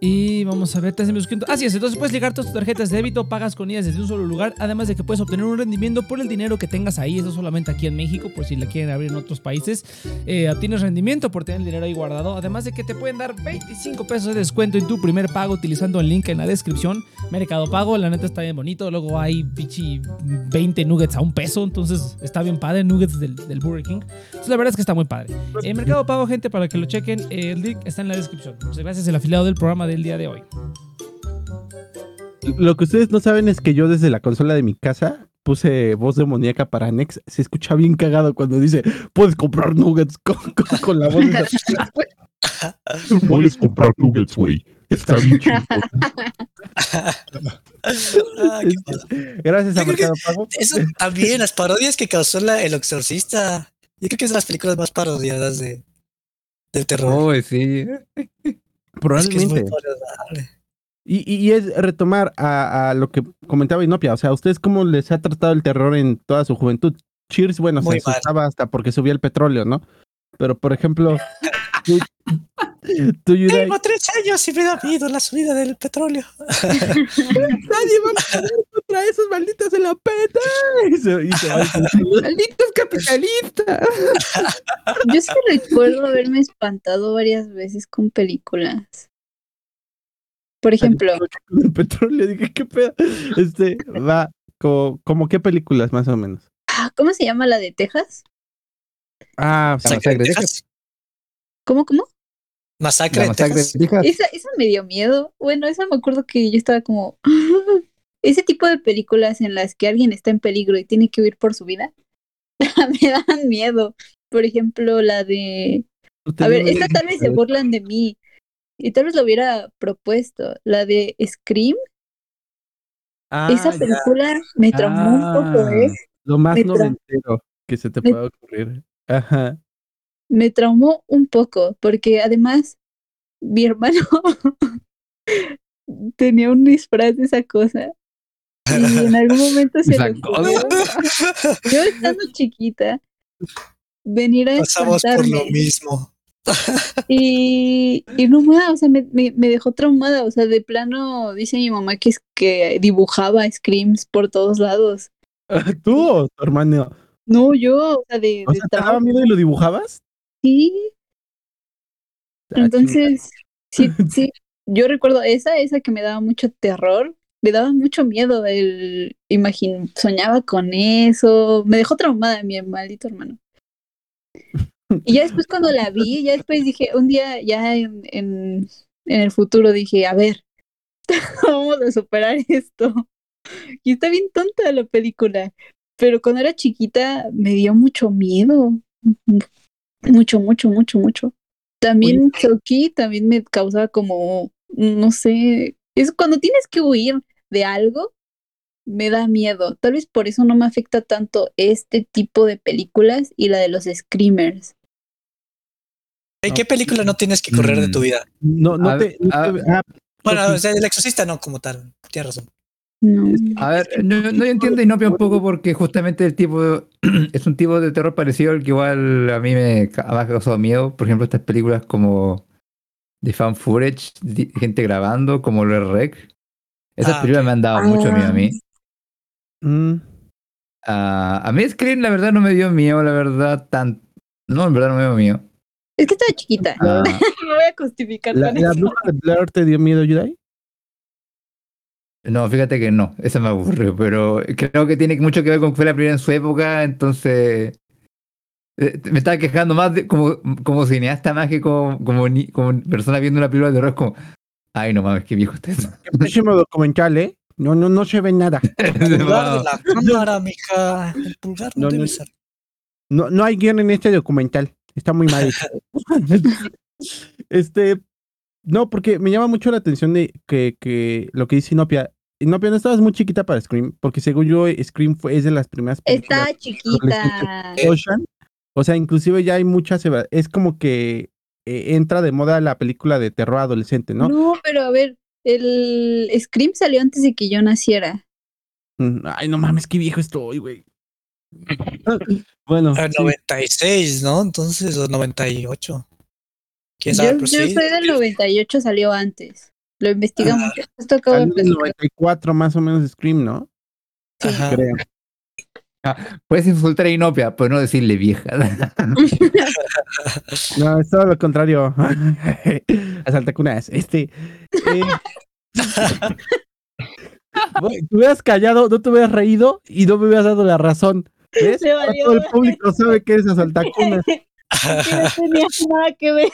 Speaker 3: Y vamos a ver, te hacen. Así es, entonces puedes ligar todas tus tarjetas de débito, pagas con ellas desde un solo lugar, además de que puedes obtener un rendimiento por el dinero que tengas ahí, eso solamente aquí en México, por si la quieren abrir en otros países. Eh, obtienes rendimiento por tener el dinero ahí guardado, además de que te pueden dar 25 pesos de descuento en tu primer pago utilizando el link en la descripción. Mercado Pago, la neta está bien bonito, luego hay pichi 20 nuggets a un peso, entonces está bien padre, nuggets del, Burger King. Entonces la verdad es que está muy padre. Eh, Mercado Pago, gente, para que lo chequen, eh, el link está en la descripción. Muchas gracias, el afiliado del programa del día de hoy.
Speaker 1: Lo que ustedes no saben es que yo desde la consola de mi casa puse voz demoníaca para Nex. Se escucha bien cagado cuando dice, puedes comprar nuggets con, con- con la voz. de- *laughs*
Speaker 2: Puedes comprar nuggets, güey. Está bien chido.
Speaker 4: Ah. *laughs*
Speaker 1: Gracias a Mercado Pago.
Speaker 4: Eso también, las parodias que causó la, El Exorcista. Yo creo que es de las películas más parodiadas de, del terror.
Speaker 5: Oh, sí.
Speaker 4: Es que es
Speaker 1: Probablemente. Y, y- es retomar a, a lo que comentaba Inopia. O sea, ¿a ustedes cómo les ha tratado el terror en toda su juventud? Cheers, bueno,
Speaker 4: Muy
Speaker 1: se asustaba hasta porque subía el petróleo, ¿no? Pero, por ejemplo, *laughs*
Speaker 4: Tengo tres años y me da miedo la subida del petróleo.
Speaker 1: nadie va a poder contra esos malditos de la peta. Y se, y se va diciendo, *laughs*
Speaker 5: ¡Malditos capitalistas!
Speaker 6: Yo sí recuerdo haberme espantado varias veces con películas. Por ejemplo,
Speaker 1: el petróleo, dije, ¿qué pedo? Este, va, como, como qué películas más o menos.
Speaker 6: ah, ¿cómo se llama la de Texas?
Speaker 1: Ah,
Speaker 5: Texas.
Speaker 6: ¿Cómo, cómo?
Speaker 4: Masacre
Speaker 5: masacre de
Speaker 4: Texas.
Speaker 6: Esa, esa me dio miedo. Bueno, esa me acuerdo que yo estaba como... *laughs* Ese tipo de películas en las que alguien está en peligro y tiene que huir por su vida, *laughs* me dan miedo. Por ejemplo, la de... A ver, esta tal vez se *laughs* burlan de mí. Y tal vez lo hubiera propuesto. La de Scream.
Speaker 1: Ah,
Speaker 6: Esa
Speaker 1: ya.
Speaker 6: película me traumó un poco, ¿eh?
Speaker 1: Lo más noventero que se te pueda ocurrir. Ajá.
Speaker 6: Me traumó un poco, porque además mi hermano *laughs* tenía un disfraz de esa cosa. Y en algún momento se le yo estando chiquita, venir a
Speaker 4: Pasamos por lo mismo.
Speaker 6: Y, y no más, o sea, me, me, me dejó traumada. O sea, de plano dice mi mamá que es que dibujaba screams por todos lados. *laughs*
Speaker 1: ¿Tú o tu hermano?
Speaker 6: No, yo, o sea, de,
Speaker 1: O
Speaker 6: de
Speaker 1: sea, ¿te daba miedo y lo dibujabas?
Speaker 6: Sí.
Speaker 1: Ah.
Speaker 6: Entonces, sí, *laughs* sí, yo recuerdo esa, esa que me daba mucho terror, me daba mucho miedo, el imagín, soñaba con eso, me dejó traumada mi maldito hermano. Y ya después cuando la vi, ya después dije, un día ya en, en, en el futuro dije, a ver, *laughs* vamos a superar esto. Y está bien tonta la película, pero cuando era chiquita me dio mucho miedo, mucho, mucho, mucho, mucho. También Chucky también me causaba como, no sé, es cuando tienes que huir de algo, me da miedo. Tal vez por eso no me afecta tanto este tipo de películas y la de los screamers.
Speaker 4: ¿En qué película no tienes que correr de tu
Speaker 5: Mm.
Speaker 4: vida?
Speaker 1: No, no
Speaker 5: A
Speaker 1: te.
Speaker 5: ver,
Speaker 1: no
Speaker 5: a-
Speaker 1: te-
Speaker 4: Bueno, o sea, el exorcista no como tal. Tienes razón.
Speaker 6: No.
Speaker 5: A ver, no, no yo entiendo Inopia un poco porque justamente el tipo *clears throat* es un tipo de terror parecido al que igual a mí me ha causado miedo. Por ejemplo, estas películas como de fan footage, de gente grabando, como lo Rec. Esas
Speaker 4: Ah,
Speaker 5: películas me han dado mucho miedo a mí.
Speaker 1: Mm,
Speaker 5: Ah, a mí Scream la verdad no me dio miedo, la verdad, tan... No, en verdad no me dio miedo.
Speaker 6: Es que estaba chiquita.
Speaker 5: Ah, *laughs*
Speaker 6: Me voy a justificar
Speaker 1: ¿La,
Speaker 6: con
Speaker 1: la
Speaker 6: eso.
Speaker 1: bruja de Blair te dio miedo, Yudai?
Speaker 5: No, fíjate que no, esa me aburrió, pero creo que tiene mucho que ver con que fue la primera en su época, entonces... eh, Me estaba quejando más de, como, como cineasta más que como, como, ni- como persona viendo una película de terror, es como... Ay, no mames, qué viejo está eso. *laughs*
Speaker 1: Qué pésimo documental, ¿eh? No, no, no se ve nada. *laughs*
Speaker 4: El pulgar de la cámara, mija. El pulgar no,
Speaker 1: No,
Speaker 4: debe
Speaker 1: no.
Speaker 4: ser.
Speaker 1: No, no hay guion en este documental. Está muy mal hecho. *laughs* este, no, porque me llama mucho la atención de que, que lo que dice Inopia. Inopia, no estabas muy chiquita para Scream, porque según yo, Scream fue, es de las primeras películas
Speaker 6: Está chiquita.
Speaker 1: de Ocean. O sea, inclusive ya hay muchas, es como que eh, entra de moda la película de terror adolescente, ¿no?
Speaker 6: No, pero a ver, el Scream salió antes de que yo naciera.
Speaker 1: Mm, Ay, no mames, qué viejo estoy, güey. *laughs* bueno,
Speaker 4: El
Speaker 1: sí.
Speaker 4: 96, ¿no? Entonces, o 98. ¿Quién
Speaker 6: Yo,
Speaker 4: sabe?
Speaker 6: yo
Speaker 4: Pero sí.
Speaker 6: soy del 98, salió antes. Lo investigamos. Esto acabo de
Speaker 1: el
Speaker 6: platicar.
Speaker 1: 94 más o menos Scream, ¿no?
Speaker 4: Ajá.
Speaker 1: Creo.
Speaker 5: Puedes insultar a Inopia, pero no decirle vieja. *laughs*
Speaker 1: No, es todo lo contrario. *laughs* Asaltacunas. Este. eh, *laughs* te hubieras callado, no te hubieras reído y no me hubieras dado la razón. Todo el público sabe que eres asaltacunas. *laughs*
Speaker 6: Que no tenía nada que ver.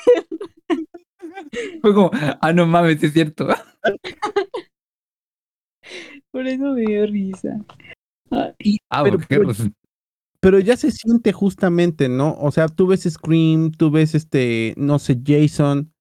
Speaker 6: *laughs*
Speaker 5: Fue como, ah, no mames, es cierto. *laughs*
Speaker 6: Por eso me dio risa.
Speaker 5: Ah,
Speaker 1: Pero, pues,
Speaker 5: pues,
Speaker 1: Pero ya se siente justamente, ¿no? O sea, tú ves Scream, tú ves este, no sé, Jason,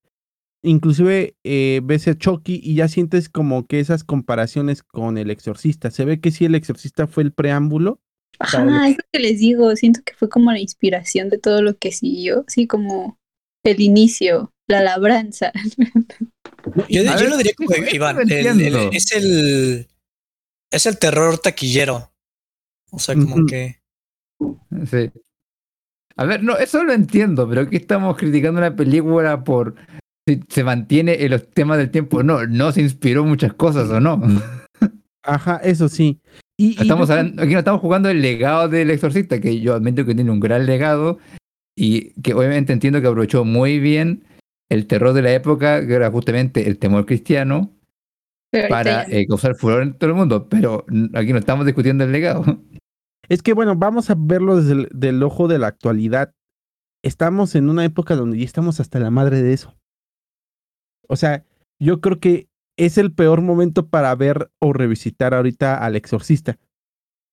Speaker 1: inclusive eh, ves a Chucky y ya sientes como que esas comparaciones con el exorcista. Se ve que sí, el exorcista fue el preámbulo.
Speaker 6: Ajá, es lo que les digo. Siento que fue como la inspiración de todo lo que siguió. Sí, como el inicio, la labranza. *laughs*
Speaker 4: Yo, yo
Speaker 5: ver,
Speaker 4: lo diría como Iván. el- es el. Es el terror taquillero. O sea, como que.
Speaker 5: sí. A ver, no, eso lo entiendo, pero aquí estamos criticando una película por si se mantiene en los temas del tiempo. No, no se inspiró muchas cosas o no. *laughs*
Speaker 1: Ajá, eso sí. Y,
Speaker 5: Estamos hablando- aquí no estamos jugando el legado del exorcista, que yo admito que tiene un gran legado y que obviamente entiendo que aprovechó muy bien el terror de la época, que era justamente el temor cristiano,
Speaker 6: Pero
Speaker 5: para eh, causar furor en todo el mundo, pero aquí no estamos discutiendo el legado.
Speaker 1: Es que bueno, vamos a verlo desde el del ojo de la actualidad. Estamos en una época donde ya estamos hasta la madre de eso. O sea, yo creo que es el peor momento para ver o revisitar ahorita al exorcista.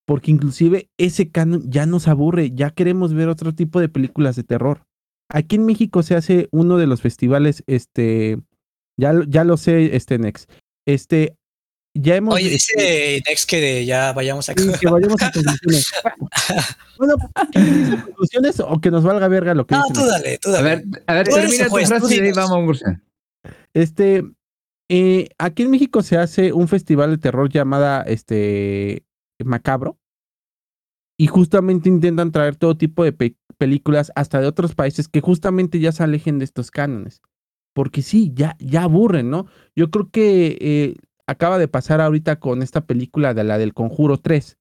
Speaker 1: Porque inclusive ese canon ya nos aburre, ya queremos ver otro tipo de películas de terror. Aquí en México se hace uno de los festivales, este, ya, lo- ya lo sé, este Nex. Este, ya hemos
Speaker 4: Oye, dice Next que ya vayamos a
Speaker 1: Sí, que vayamos a conclusiones. *laughs* bueno, ¿quieres conclusiones o que nos valga verga lo que
Speaker 4: No,
Speaker 1: dicen?
Speaker 4: tú dale, tú
Speaker 5: A
Speaker 4: dale.
Speaker 5: ver, a ver,
Speaker 4: Tú eres
Speaker 5: termina tu frase y ahí vamos a conversar.
Speaker 1: Este, eh, aquí en México se hace un festival de terror llamada este Macabro. Y justamente intentan traer todo tipo de pe- películas, hasta de otros países, que justamente ya se alejen de estos cánones. Porque sí, ya, ya aburren, ¿no? Yo creo que eh, acaba de pasar ahorita con esta película de la del Conjuro 3,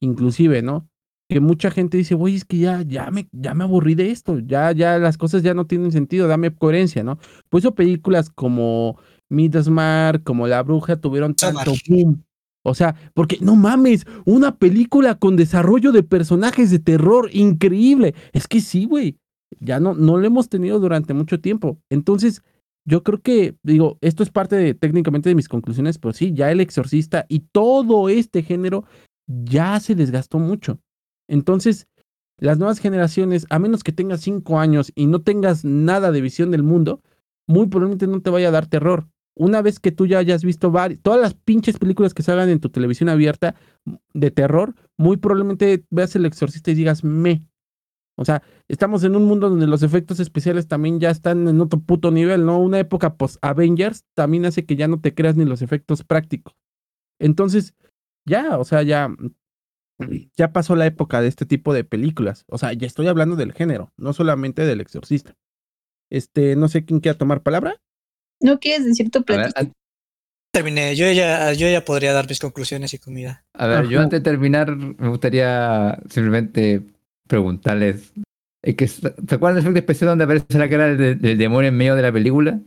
Speaker 1: inclusive, ¿no? Que mucha gente dice, güey, es que ya, ya, me, ya me aburrí de esto, ya, ya las cosas ya no tienen sentido, dame coherencia, ¿no? Por eso películas como Midsommar, como La Bruja tuvieron tanto boom. O sea, porque no mames, una película con desarrollo de personajes de terror increíble. Es que sí, güey. Ya no, no lo hemos tenido durante mucho tiempo. Entonces, yo creo que, digo, esto es parte de, técnicamente de mis conclusiones, pero sí, ya el exorcista y todo este género ya se desgastó mucho. Entonces, las nuevas generaciones, a menos que tengas cinco años y no tengas nada de visión del mundo, muy probablemente no te vaya a dar terror. Una vez que tú ya hayas visto todas las pinches películas que salgan en tu televisión abierta de terror, muy probablemente veas el exorcista y digas me. O sea, estamos en un mundo donde los efectos especiales también ya están en otro puto nivel, ¿no? Una época post-Avengers también hace que ya no te creas ni los efectos prácticos. Entonces, ya, o sea, ya, ya pasó la época de este tipo de películas. O sea, ya estoy hablando del género, no solamente del exorcista. Este, no sé quién quiera tomar palabra.
Speaker 6: ¿No quieres decir tu
Speaker 5: ver, an-
Speaker 4: Terminé. Yo ya, yo ya podría dar mis conclusiones y comida.
Speaker 5: a ver, yo antes de terminar me gustaría simplemente preguntarles. Es que, ¿Se acuerdan del efecto especial donde aparece la cara del, del demonio en medio de la película?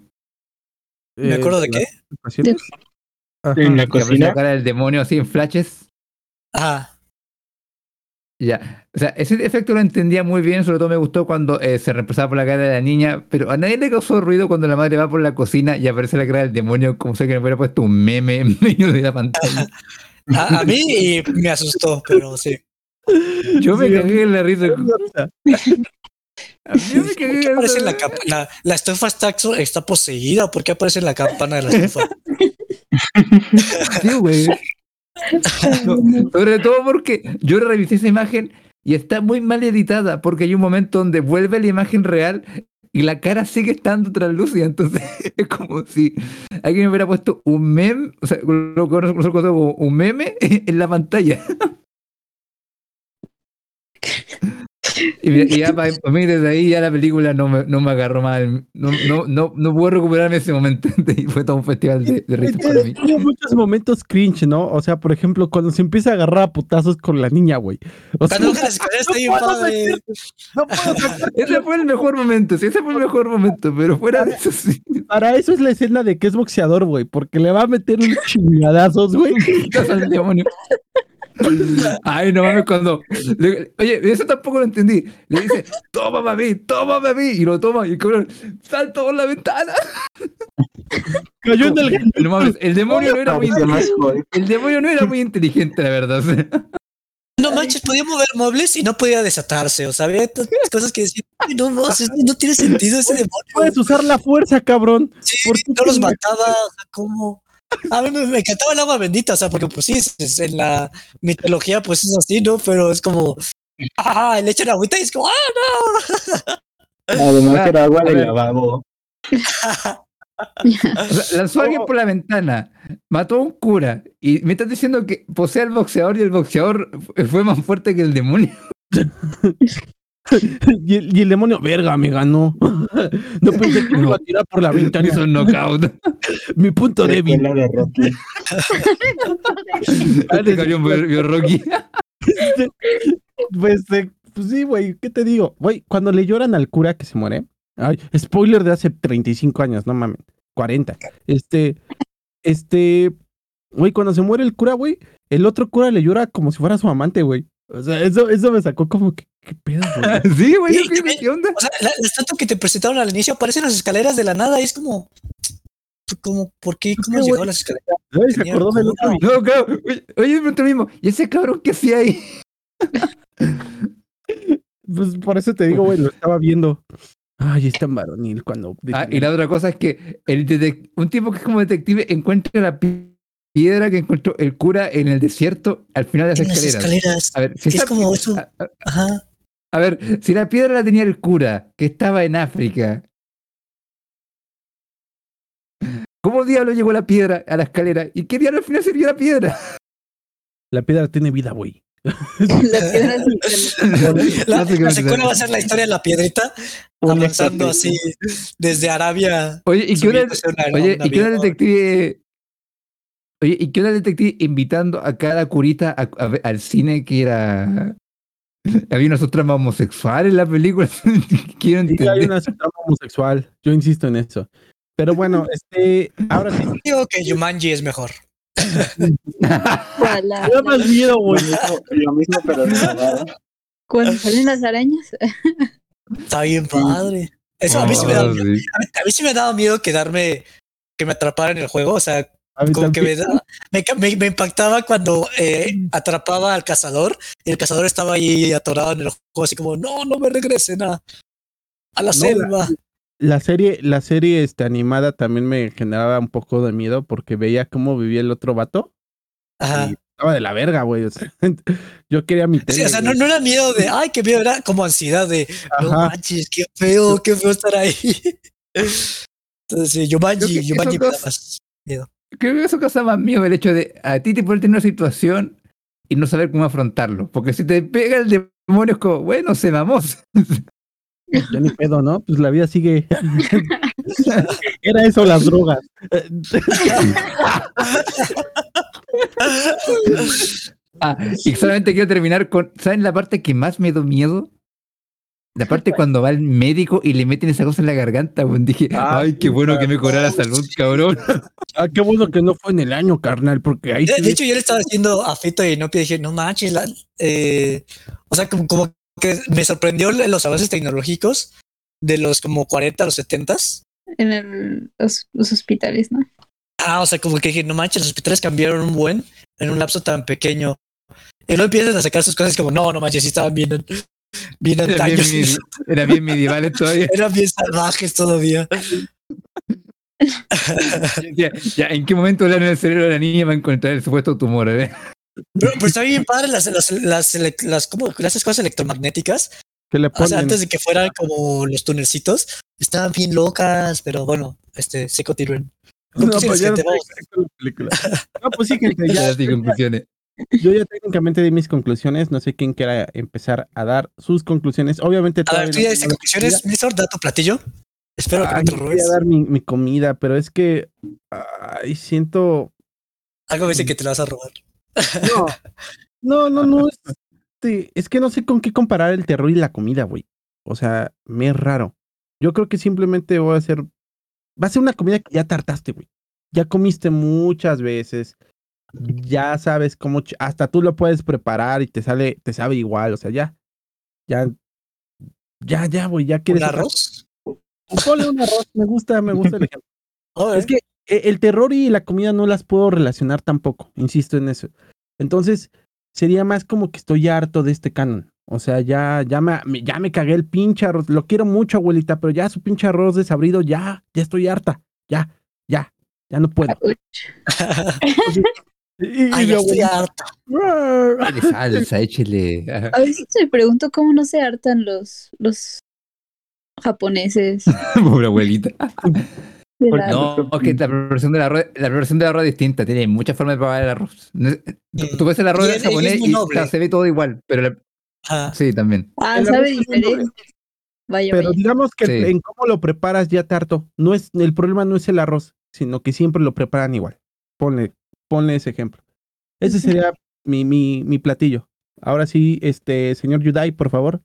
Speaker 4: ¿Me acuerdo de qué?
Speaker 1: Ajá.
Speaker 7: En la cocina.
Speaker 5: la cara del demonio así en flashes.
Speaker 4: Ajá.
Speaker 5: Ya, o sea, ese efecto lo entendía muy bien, sobre todo me gustó cuando eh, se reemplazaba por la cara de la niña, pero a nadie le causó ruido cuando la madre va por la cocina y aparece la cara del demonio como si alguien hubiera puesto un meme en *laughs* medio de la pantalla.
Speaker 4: A, a mí me asustó, pero sí.
Speaker 5: Yo me
Speaker 1: Sí,
Speaker 5: cagué en la risa. A mí me
Speaker 4: ¿Por
Speaker 5: cagué
Speaker 4: qué
Speaker 5: en
Speaker 4: aparece
Speaker 5: la
Speaker 4: la, la estufa está, está poseída? ¿Por qué aparece la campana de la estufa? *laughs*
Speaker 5: Sí, güey. Sobre todo porque yo revisé esa imagen y está muy mal editada porque hay un momento donde vuelve la imagen real y la cara sigue estando translúcida. Entonces *laughs* es como si alguien hubiera puesto un meme, o sea, un meme *laughs* en la pantalla. Y, ya para mí desde ahí ya la película no me, no me agarró mal. No, no, no, no puedo recuperarme ese momento. *laughs* Y fue todo un festival de, de risas para mí.
Speaker 1: Tiene muchos momentos cringe, ¿no? O sea, por ejemplo, cuando se empieza a agarrar a putazos con la niña, güey. O sea, *laughs* no puedo
Speaker 4: padre.
Speaker 1: no puedo sacar-
Speaker 5: Ese fue el mejor momento, sí, ese fue el mejor momento, pero fuera de eso sí.
Speaker 1: Para eso es la escena de que es boxeador, güey, porque le va a meter un chingadazos, güey. *laughs*
Speaker 5: Ay, no mames, cuando. le- oye, eso tampoco lo entendí. Le dice, tómame a mí, tómame a mí. Y lo toma y el cabrón salta por la ventana.
Speaker 1: Cayó en el *laughs*
Speaker 5: No mames, el demonio no era muy inteligente. El demonio no era muy inteligente, la verdad. o sea.
Speaker 4: No manches, podía mover muebles y no podía desatarse. O sea, había tantas cosas que decir, "Ay, no, no, no tiene sentido ese demonio.
Speaker 1: Puedes usar la fuerza, cabrón.
Speaker 4: Sí,
Speaker 1: ¿por qué
Speaker 4: no los mataba. ¿cómo? A mí me, me encantaba el agua bendita, o sea, porque pues sí, en la mitología pues es así, ¿no? Pero es como, ah, le echan agüita y es como, ah,
Speaker 7: Además era agua de lavabo.
Speaker 5: O sea, lanzó a alguien por la ventana, mató a un cura. Y me estás diciendo que posee al boxeador y el boxeador fue más fuerte que el demonio. *laughs*
Speaker 1: Y el, y el demonio, verga, me ganó. *laughs* No pensé que me iba a tirar por la ventana.
Speaker 5: Hizo un knockout. *laughs*
Speaker 1: Mi punto débil.
Speaker 7: la de Rocky.
Speaker 5: Este vio- vio Rocky. *laughs*
Speaker 1: Pues, eh, pues sí, güey, ¿qué te digo? Güey, cuando le lloran al cura que se muere, ay, spoiler de hace 35 años, no mames, 40. Este, este, güey, cuando se muere el cura, güey, el otro cura le llora como si fuera su amante, güey. O sea, eso, eso me sacó como que, ¿qué pedo, güey? *laughs*
Speaker 5: Sí, güey,
Speaker 4: Sí,
Speaker 5: yo qué-
Speaker 4: también.
Speaker 5: ¿qué onda?
Speaker 4: O sea, la, la estatua que te presentaron al inicio aparece en las escaleras de la nada y es como, como, ¿por qué? ¿Cómo
Speaker 1: qué,
Speaker 4: llegó a las escaleras?
Speaker 1: Ay, se acordó del otro video.
Speaker 5: Claro. Oye, me mismo. ¿Y ese cabrón qué hacía ahí? *laughs*
Speaker 1: Pues por eso te digo, güey, lo estaba viendo. Ay, es tan varonil cuando.
Speaker 5: Ah, y la otra cosa es que el un tipo que es como detective encuentra la pi- piedra que encontró el cura en el desierto al final de las
Speaker 4: En las
Speaker 5: escaleras.
Speaker 4: escaleras.
Speaker 5: A ver, si
Speaker 4: Es
Speaker 5: esa
Speaker 4: como
Speaker 5: pi-
Speaker 4: eso.
Speaker 5: a- a-
Speaker 4: Ajá.
Speaker 5: a ver, si la piedra la tenía el cura, que estaba en África, ¿cómo diablo llegó la piedra a la escalera? ¿Y qué diablo al final sería la piedra?
Speaker 1: La piedra tiene vida, güey. *laughs*
Speaker 6: La piedra *laughs*
Speaker 4: La,
Speaker 5: No sé qué
Speaker 4: la secuela va a ser la historia de la piedrita avanzando así desde Arabia.
Speaker 5: Oye, ¿y qué una,
Speaker 4: subiéndose a una- a
Speaker 5: oye, ¿y qué una
Speaker 4: avión.
Speaker 5: detective? Oye, ¿y qué una detective invitando a cada curita a- a ver- al cine que era *laughs* había una trama homosexual en la película? *laughs* Quiero
Speaker 1: Sí, hay
Speaker 5: entender.
Speaker 1: una trama homosexual. Yo insisto en eso. Pero bueno, este, ahora sí. *laughs*
Speaker 4: Digo que Jumanji es mejor.
Speaker 1: Da más miedo,
Speaker 7: Lo
Speaker 1: güey.
Speaker 7: mismo, lo mismo, pero.
Speaker 6: Cuando salen las arañas.
Speaker 4: Está bien padre. Eso a mí sí me da
Speaker 5: Oh,
Speaker 4: miedo. A mí, sí me daba miedo quedarme, que me atrapara en el juego. O sea, como que me, da- me, me- me impactaba cuando eh, atrapaba al cazador y el cazador estaba ahí atorado en el juego, así como, no, no me regresen a, a la
Speaker 1: No,
Speaker 4: selva.
Speaker 1: La serie, la serie este, animada también me generaba un poco de miedo porque veía cómo vivía el otro vato.
Speaker 4: Ajá.
Speaker 1: Y estaba de la verga, güey. O sea, *laughs* yo quería mi tele.
Speaker 4: Sí, o sea, no, no era miedo de, ay, qué miedo, era como ansiedad de, no
Speaker 1: Ajá.
Speaker 4: manches, qué feo, qué feo estar ahí. *laughs* Entonces, Jumanji,
Speaker 5: que
Speaker 4: Jumanji
Speaker 5: esos
Speaker 4: me da más.
Speaker 5: Creo que eso causa más miedo el hecho de a ti te poner en una situación y no saber cómo afrontarlo. Porque si te pega el demonio es como, bueno, se mamó. *laughs*
Speaker 1: Ya ni pedo, ¿no? Pues la vida sigue. *laughs* Era eso las drogas. *laughs*
Speaker 5: Ah, y solamente quiero terminar con, ¿saben la parte que más me dio miedo? La parte cuando va el médico y le meten esa cosa en la garganta, weón. Dije,
Speaker 1: Ah,
Speaker 5: ay, qué bueno que me cobrara salud, cabrón.
Speaker 1: Ah, qué bueno que no fue en el año, carnal, porque ahí
Speaker 4: De, de hecho, yo le estaba diciendo a Fito y Nopi, dije, no manches, la- eh, o sea, como, como que me sorprendió los avances tecnológicos de los como 40 a los 70
Speaker 6: En el- los, los hospitales, ¿no?
Speaker 4: Ah, o sea, como que dije, no manches, los hospitales cambiaron un buen en un lapso tan pequeño. Y luego empiezan a sacar sus cosas como, no, no manches, sí estaban bien, bien
Speaker 5: Era bien,
Speaker 4: antaños.
Speaker 5: medi- era bien medievales todavía. *laughs*
Speaker 4: Eran bien salvajes todavía.
Speaker 5: Ya, ya, ¿en qué momento en el cerebro de la niña va a encontrar el supuesto tumor? eh?
Speaker 4: Pero, pero está bien padre las, las, las, las, como esas cosas electromagnéticas.
Speaker 1: que le
Speaker 4: O sea, antes de que fueran como los tunelcitos, estaban bien locas, pero bueno, este, sí continúen.
Speaker 1: No, pues ya no película. No, pues sí, gente, *laughs*
Speaker 5: Ya las conclusiones.
Speaker 1: Yo ya técnicamente di mis conclusiones. No sé quién quiera empezar a dar sus conclusiones. Obviamente,
Speaker 4: A ver, tú ya
Speaker 1: la
Speaker 4: conclusiones, Néstor, da tu platillo. Espero que no te
Speaker 1: voy
Speaker 4: robes.
Speaker 1: a dar mi, mi comida, pero es que ay, siento.
Speaker 4: Algo me dice que te la vas a robar.
Speaker 1: No, no, *laughs* no, no. Este, es que no sé con qué comparar el terror y la comida, güey. O sea, me es raro. Yo creo que simplemente voy a hacer. Va a ser una comida que ya tartaste, güey. Ya comiste muchas veces. Ya sabes cómo. Hasta tú lo puedes preparar y te sale, te sabe igual. O sea, ya. Ya. Ya, ya, güey. Ya
Speaker 4: ¿Un
Speaker 1: quieres. otra-
Speaker 4: arroz?
Speaker 1: Ponle un arroz. Me gusta, me gusta el ejemplo.
Speaker 4: Joder. *laughs*
Speaker 1: Es que eh, el terror y la comida no las puedo relacionar tampoco, insisto en eso. Entonces, sería más como que estoy harto de este canon. O sea, ya, ya, me, ya me cagué el pinche arroz. Lo quiero mucho, abuelita, pero ya su pinche arroz desabrido, ya, ya estoy harta. Ya, ya, ya no puedo. Y *laughs*
Speaker 4: Ay,
Speaker 1: mi
Speaker 4: ya estoy
Speaker 1: abuelita,
Speaker 4: harto.
Speaker 5: Échale salsa, échele. Ajá.
Speaker 6: A veces me pregunto cómo no se hartan los, los japoneses. *laughs*
Speaker 5: Pobre abuelita. *laughs*
Speaker 6: de
Speaker 7: Porque
Speaker 6: la-
Speaker 5: No, que la preparación del arroz, la preparación del arroz es distinta, tiene muchas formas de preparar el arroz. Tú ves el arroz
Speaker 4: Y y
Speaker 5: japonés y, se ve todo igual, pero la- sí, también.
Speaker 6: Ah,
Speaker 1: El
Speaker 6: sabe diferente. Vaya,
Speaker 1: Pero
Speaker 6: vaya.
Speaker 1: digamos que
Speaker 5: Sí.
Speaker 1: en cómo lo preparas ya tarto. No es, el problema no es el arroz, sino que siempre lo preparan igual. Ponle, ponle ese ejemplo. Ese sería mi, mi, mi platillo. Ahora sí, este, señor Yudai, por favor.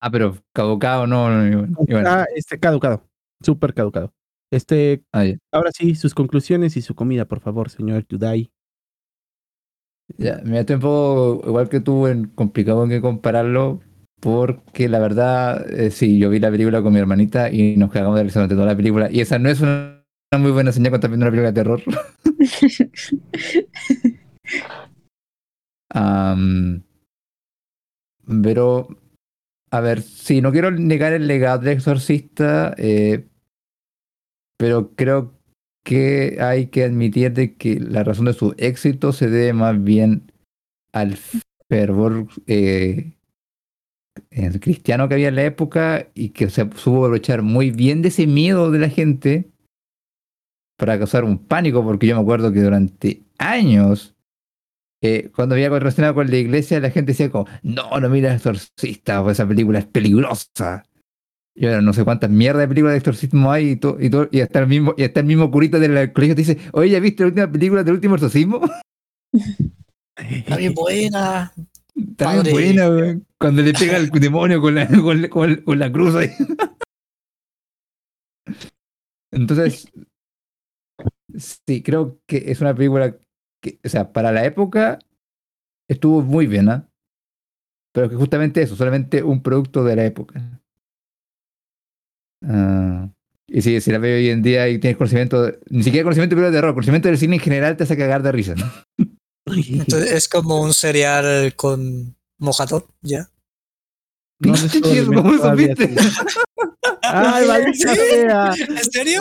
Speaker 5: Ah, pero caducado no, no, no, y bueno,
Speaker 1: Ah, este, caducado. Súper caducado. Este,
Speaker 5: ah,
Speaker 1: ahora sí, sus conclusiones y su comida, por favor, señor Yudai.
Speaker 5: Ya, me estoy un poco igual que tú, en complicado en que compararlo, porque la verdad, eh, sí, yo vi la película con mi hermanita y nos cagamos de risa durante toda la película, y esa no es una, una muy buena señal cuando estás viendo una película de terror. *laughs* Pero, a ver, sí, no quiero negar el legado del exorcista, eh, pero creo que hay que admitir de que la razón de su éxito se debe más bien al fervor eh, cristiano que había en la época y que se supo aprovechar muy bien de ese miedo de la gente para causar un pánico, porque yo me acuerdo que durante años, eh, cuando había relacionado con la iglesia, la gente decía como, no, no mira el exorcista, o esa película es peligrosa. Yo no sé cuántas mierdas de películas de exorcismo hay y, to- y, to- y hasta el mismo y hasta el mismo curito del colegio te dice, oye, ¿ya viste la última película del último exorcismo?
Speaker 4: Está bien buena.
Speaker 5: Está bien buena, weón. Cuando le pega el *laughs* demonio con la, con, la- con- con la cruz ahí. Entonces, sí, creo que es una película que, o sea, para la época estuvo muy bien, ¿ah? Pero que justamente eso, solamente un producto de la época. Ah, y si, si la veo hoy en día y tienes conocimiento, de- ni siquiera conocimiento de de terror, conocimiento del cine en general te hace cagar de risa, ¿no? *laughs*
Speaker 4: Entonces es como un cereal con mojador, ¿ya? *laughs*
Speaker 1: No, no es
Speaker 5: Pinche
Speaker 1: todo
Speaker 5: ¿cómo
Speaker 1: alimento, *laughs* todavía
Speaker 5: supiste?
Speaker 1: sí. ¡Ay, maldita sea!
Speaker 4: ¿En serio?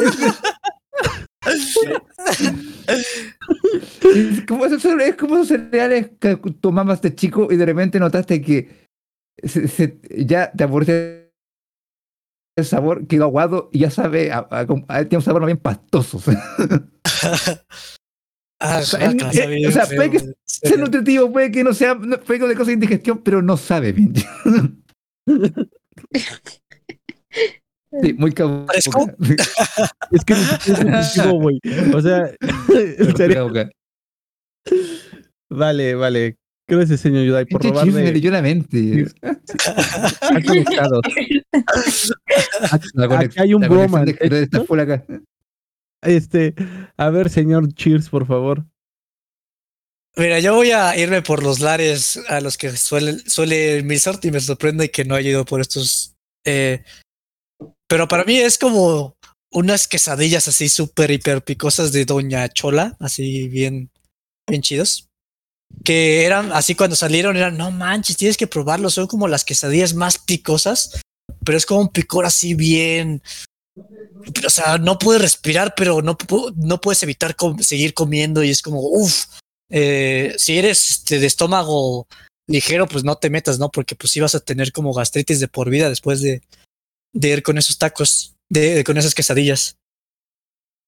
Speaker 5: Es como esos, es como esos cereales que tomabas de chico y de repente notaste que se- se- ya te aburriste el sabor, quedó aguado y ya sabe, a- a- a- tiene un sabor más bien pastoso. *laughs*
Speaker 4: Ah,
Speaker 5: sea, o sea,
Speaker 4: feo,
Speaker 5: puede que
Speaker 4: serio.
Speaker 5: nutritivo, puede que no sea, puede que de cosas de indigestión, pero no sabe bien. *laughs* Sí, muy cabrón.
Speaker 4: ¿Fresco? *laughs*
Speaker 1: Es que es *laughs* güey. O sea, *laughs* en serio. Vale, vale. Gracias, señor Yudai, por
Speaker 5: Este chisme me
Speaker 1: robarme
Speaker 5: leyó la mente.
Speaker 1: Aquí hay un
Speaker 5: acá.
Speaker 1: Este, a ver, señor Cheers, por favor.
Speaker 4: Mira, yo voy a irme por los lares a los que suele, suele Milsort y me sorprende que no haya ido por estos. eh, pero para mí es como unas quesadillas así súper hiper picosas de Doña Chola, así bien, bien chidos. Que eran así cuando salieron, eran no manches, tienes que probarlo. Son como las quesadillas más picosas, pero es como un picor así bien. O sea, no puedes respirar, pero no, no puedes evitar seguir comiendo y es como, uff, eh, si eres este, de estómago ligero, pues no te metas, ¿no? Porque pues ibas a tener como gastritis de por vida después de, de ir con esos tacos, de, de- con esas quesadillas.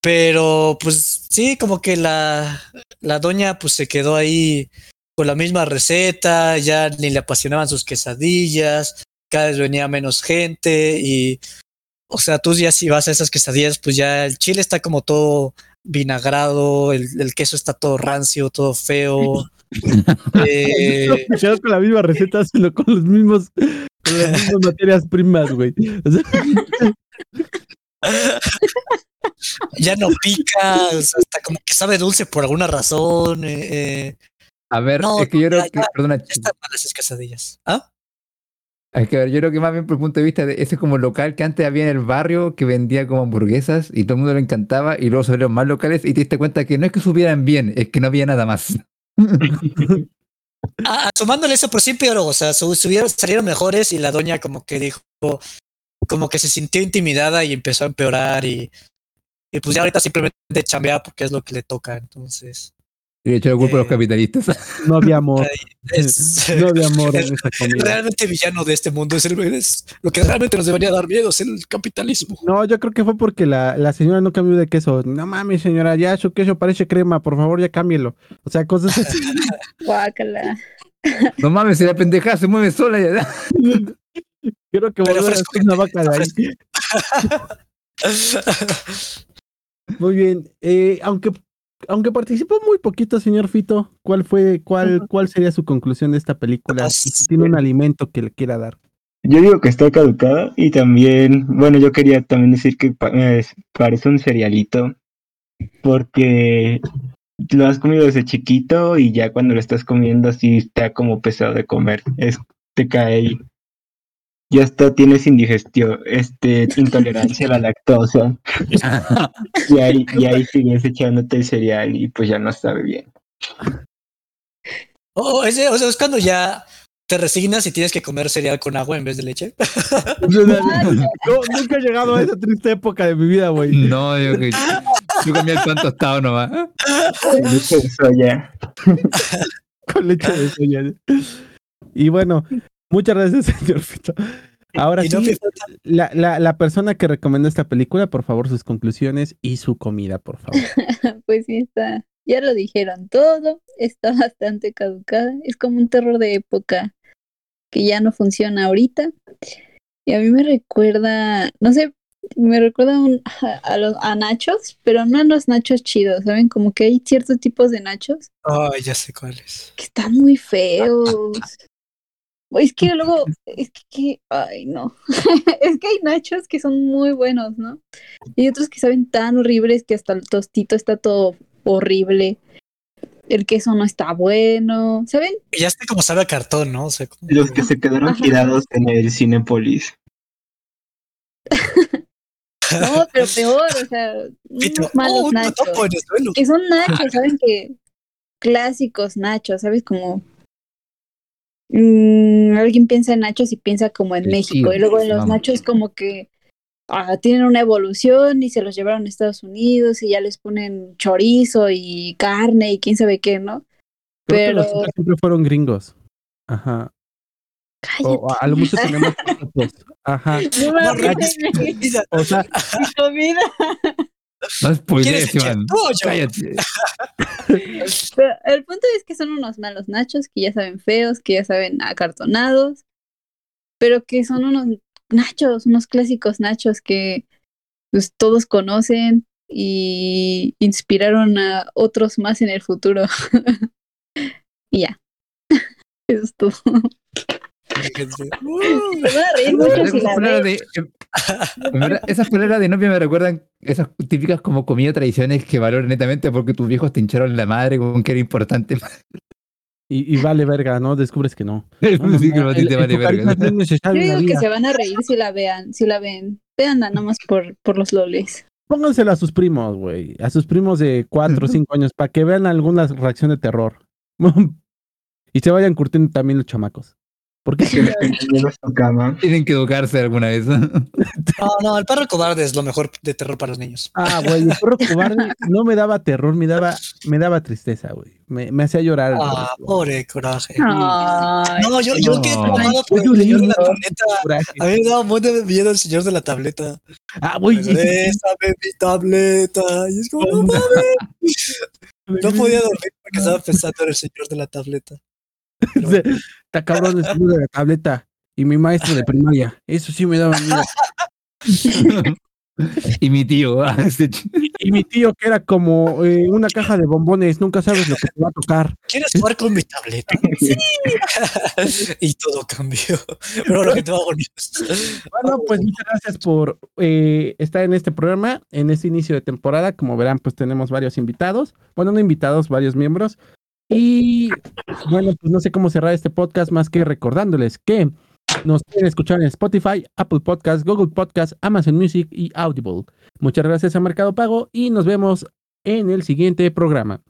Speaker 4: Pero pues sí, como que la, la doña pues se quedó ahí con la misma receta, ya ni le apasionaban sus quesadillas, cada vez venía menos gente y, o sea, tú ya si vas a esas quesadillas, pues ya el chile está como todo vinagrado, el, el queso está todo rancio, todo feo. *laughs* Eh,
Speaker 1: con la misma receta, sino con los mismos, las mismas materias primas, güey. O sea, *laughs*
Speaker 4: ya no pica, o sea, hasta como que sabe dulce por alguna razón. eh, eh,
Speaker 5: A ver,
Speaker 4: No,
Speaker 5: es que yo
Speaker 4: ya,
Speaker 5: creo que, perdona,
Speaker 4: ya están malas esas quesadillas. ¿Ah?
Speaker 5: Es que a ver, yo creo que más bien por el punto de vista de ese como local que antes había en el barrio que vendía como hamburguesas y todo el mundo le encantaba y luego se abrieron más locales y te diste cuenta que no es que supieran bien, es que no había nada más. *laughs*
Speaker 4: Ah, sumándole eso, pero sí empeoró. O sea, su- subieron, salieron mejores y la doña como que dijo, como que se sintió intimidada y empezó a empeorar y, y pues ya ahorita simplemente chambea porque es lo que le toca. Entonces,
Speaker 5: Y de hecho la culpa a los
Speaker 4: Eh.
Speaker 5: capitalistas. *laughs*
Speaker 1: no había amor.
Speaker 4: es, *laughs*
Speaker 1: No había amor en
Speaker 4: es
Speaker 1: esa comida.
Speaker 4: realmente villano de este mundo. Es, el, es lo que realmente nos debería dar miedo, es el capitalismo.
Speaker 1: No, yo creo que fue porque la, la señora no cambió de queso. No mames, señora, ya su queso parece crema, por favor, ya cámbielo. O sea, cosas así. *laughs*
Speaker 6: Guácala.
Speaker 5: No mames, si la pendejada se mueve sola ya.
Speaker 1: Creo que volver a una vaca de ahí. Muy bien. Eh, aunque, aunque participó muy poquito, señor Fito, ¿cuál fue, cuál, cuál sería su conclusión de esta película?
Speaker 4: Ah,
Speaker 1: si tiene un alimento que le quiera dar.
Speaker 7: Yo digo que está caducada y también, bueno, yo quería también decir que eh, parece un cerealito porque lo has comido desde chiquito y ya cuando lo estás comiendo así está como pesado de comer, es, te cae ya hasta tienes indigestión, este, intolerancia a la lactosa y ahí, y ahí sigues echándote el cereal y pues ya no sabe bien.
Speaker 4: Oh, ese, o sea, es cuando ya te resignas y tienes que comer cereal con agua en vez de leche. *laughs*
Speaker 1: No, nunca he llegado a esa triste época de mi vida, güey.
Speaker 5: No, yo que. Yo comía el pan tostado nomás.
Speaker 7: Con leche de soya. *laughs*
Speaker 1: con leche de soya. Y bueno, muchas gracias, *laughs* señor Fito. Ahora
Speaker 4: no
Speaker 1: sí, la, la, la persona que recomendó esta película, por favor, sus conclusiones y su comida, por favor. *laughs*
Speaker 6: Pues sí, está. Ya lo dijeron todo. Está *laughs* bastante caducada. Es como un terror de época que ya no funciona ahorita. Y a mí me recuerda, no sé, me recuerda un- a, a los, a nachos, pero no a los nachos chidos, ¿saben? Como que hay ciertos tipos de nachos
Speaker 4: Ay, ya sé cuáles.
Speaker 6: que están muy feos. Es que luego, es que, que- ay no, *laughs* es que hay nachos que son muy buenos, ¿no? Y otros que saben tan horribles que hasta el tostito está todo horrible. El queso no está bueno, ¿saben?
Speaker 4: Y ya está como sabe a cartón, ¿no? O sea, como-
Speaker 7: Los que se quedaron
Speaker 6: Ajá.
Speaker 7: tirados en el Cinépolis. *laughs*
Speaker 6: No, pero peor, o sea, unos malos
Speaker 4: oh,
Speaker 6: nachos. Que son nachos, ¿saben? Que clásicos nachos, ¿sabes? Como mm, alguien piensa en nachos y piensa como en México. Y luego en los nachos como que ah, tienen una evolución y se los llevaron a Estados Unidos y ya les ponen chorizo y carne y quién sabe qué, ¿no?
Speaker 1: Creo que
Speaker 6: Pero
Speaker 1: los otros siempre fueron gringos. Ajá. O a lo mucho tenemos. Ajá.
Speaker 6: No mi
Speaker 1: O sea,
Speaker 6: comida.
Speaker 5: No spoilees,
Speaker 4: ¿Quieres echar
Speaker 5: Iván. Cállate. *laughs*
Speaker 6: Pero el punto es que son unos malos nachos que ya saben feos, que ya saben acartonados, pero que son unos nachos, unos clásicos nachos que pues, todos conocen y inspiraron a otros más en el futuro. *laughs* y ya. *laughs* Eso es todo. A *laughs* reír mucho si la
Speaker 5: de, verdad, esas poleras de novia me recuerdan esas típicas como comida tradiciones que valoran netamente porque tus viejos te hincharon la madre con que era importante.
Speaker 1: y, y vale verga, ¿no? Descubres que no. *laughs*
Speaker 5: Sí, que a ti
Speaker 1: El-
Speaker 5: te
Speaker 1: el
Speaker 5: vale
Speaker 1: carisma
Speaker 5: verga.
Speaker 1: es necesario
Speaker 6: Yo
Speaker 1: en la
Speaker 6: digo que
Speaker 1: vida.
Speaker 6: se van a reír si la vean, si la ven. Veanla nomás por, por los loles.
Speaker 1: Póngansela a sus primos, güey. A sus primos de 4 o 5 años para que vean alguna reacción de terror. *laughs* y se vayan curtiendo también los chamacos. Porque *laughs*
Speaker 7: cama.
Speaker 5: Tienen que educarse alguna vez.
Speaker 4: No, no, el perro cobarde es lo mejor de terror para los niños.
Speaker 1: Ah, güey, el perro cobarde no me daba terror, me daba, me daba tristeza, güey. Me, me hacía llorar.
Speaker 4: Ah, pobre coraje.
Speaker 6: Ay,
Speaker 4: No, yo, yo quedé
Speaker 5: No.
Speaker 4: traumado por
Speaker 1: Yo
Speaker 4: el señor de la tableta. A mí me daba muy de miedo el señor de la tableta.
Speaker 1: Ah, güey.
Speaker 4: Bésame mi tableta. Y es como, no mames. *laughs* No podía dormir porque estaba pensando en el señor de la tableta. *laughs*
Speaker 1: Está cabrón el señor de la tableta. Y mi maestro de primaria. Eso sí me daba miedo. *laughs*
Speaker 5: y mi tío. ah, *laughs* este
Speaker 1: Y mi tío, que era como eh, una caja de bombones, nunca sabes lo que te va a tocar.
Speaker 4: ¿Quieres jugar con mi tableta? Sí. y todo cambió. Pero lo que te va bonito.
Speaker 1: Bueno, pues muchas gracias por eh, estar en este programa, en este inicio de temporada. Como verán, pues tenemos varios invitados. Bueno, no invitados, varios miembros. Y bueno, pues no sé cómo cerrar este podcast más que recordándoles que nos pueden escuchar en Spotify, Apple Podcast, Google Podcast, Amazon Music y Audible. Muchas gracias a Mercado Pago y nos vemos en el siguiente programa.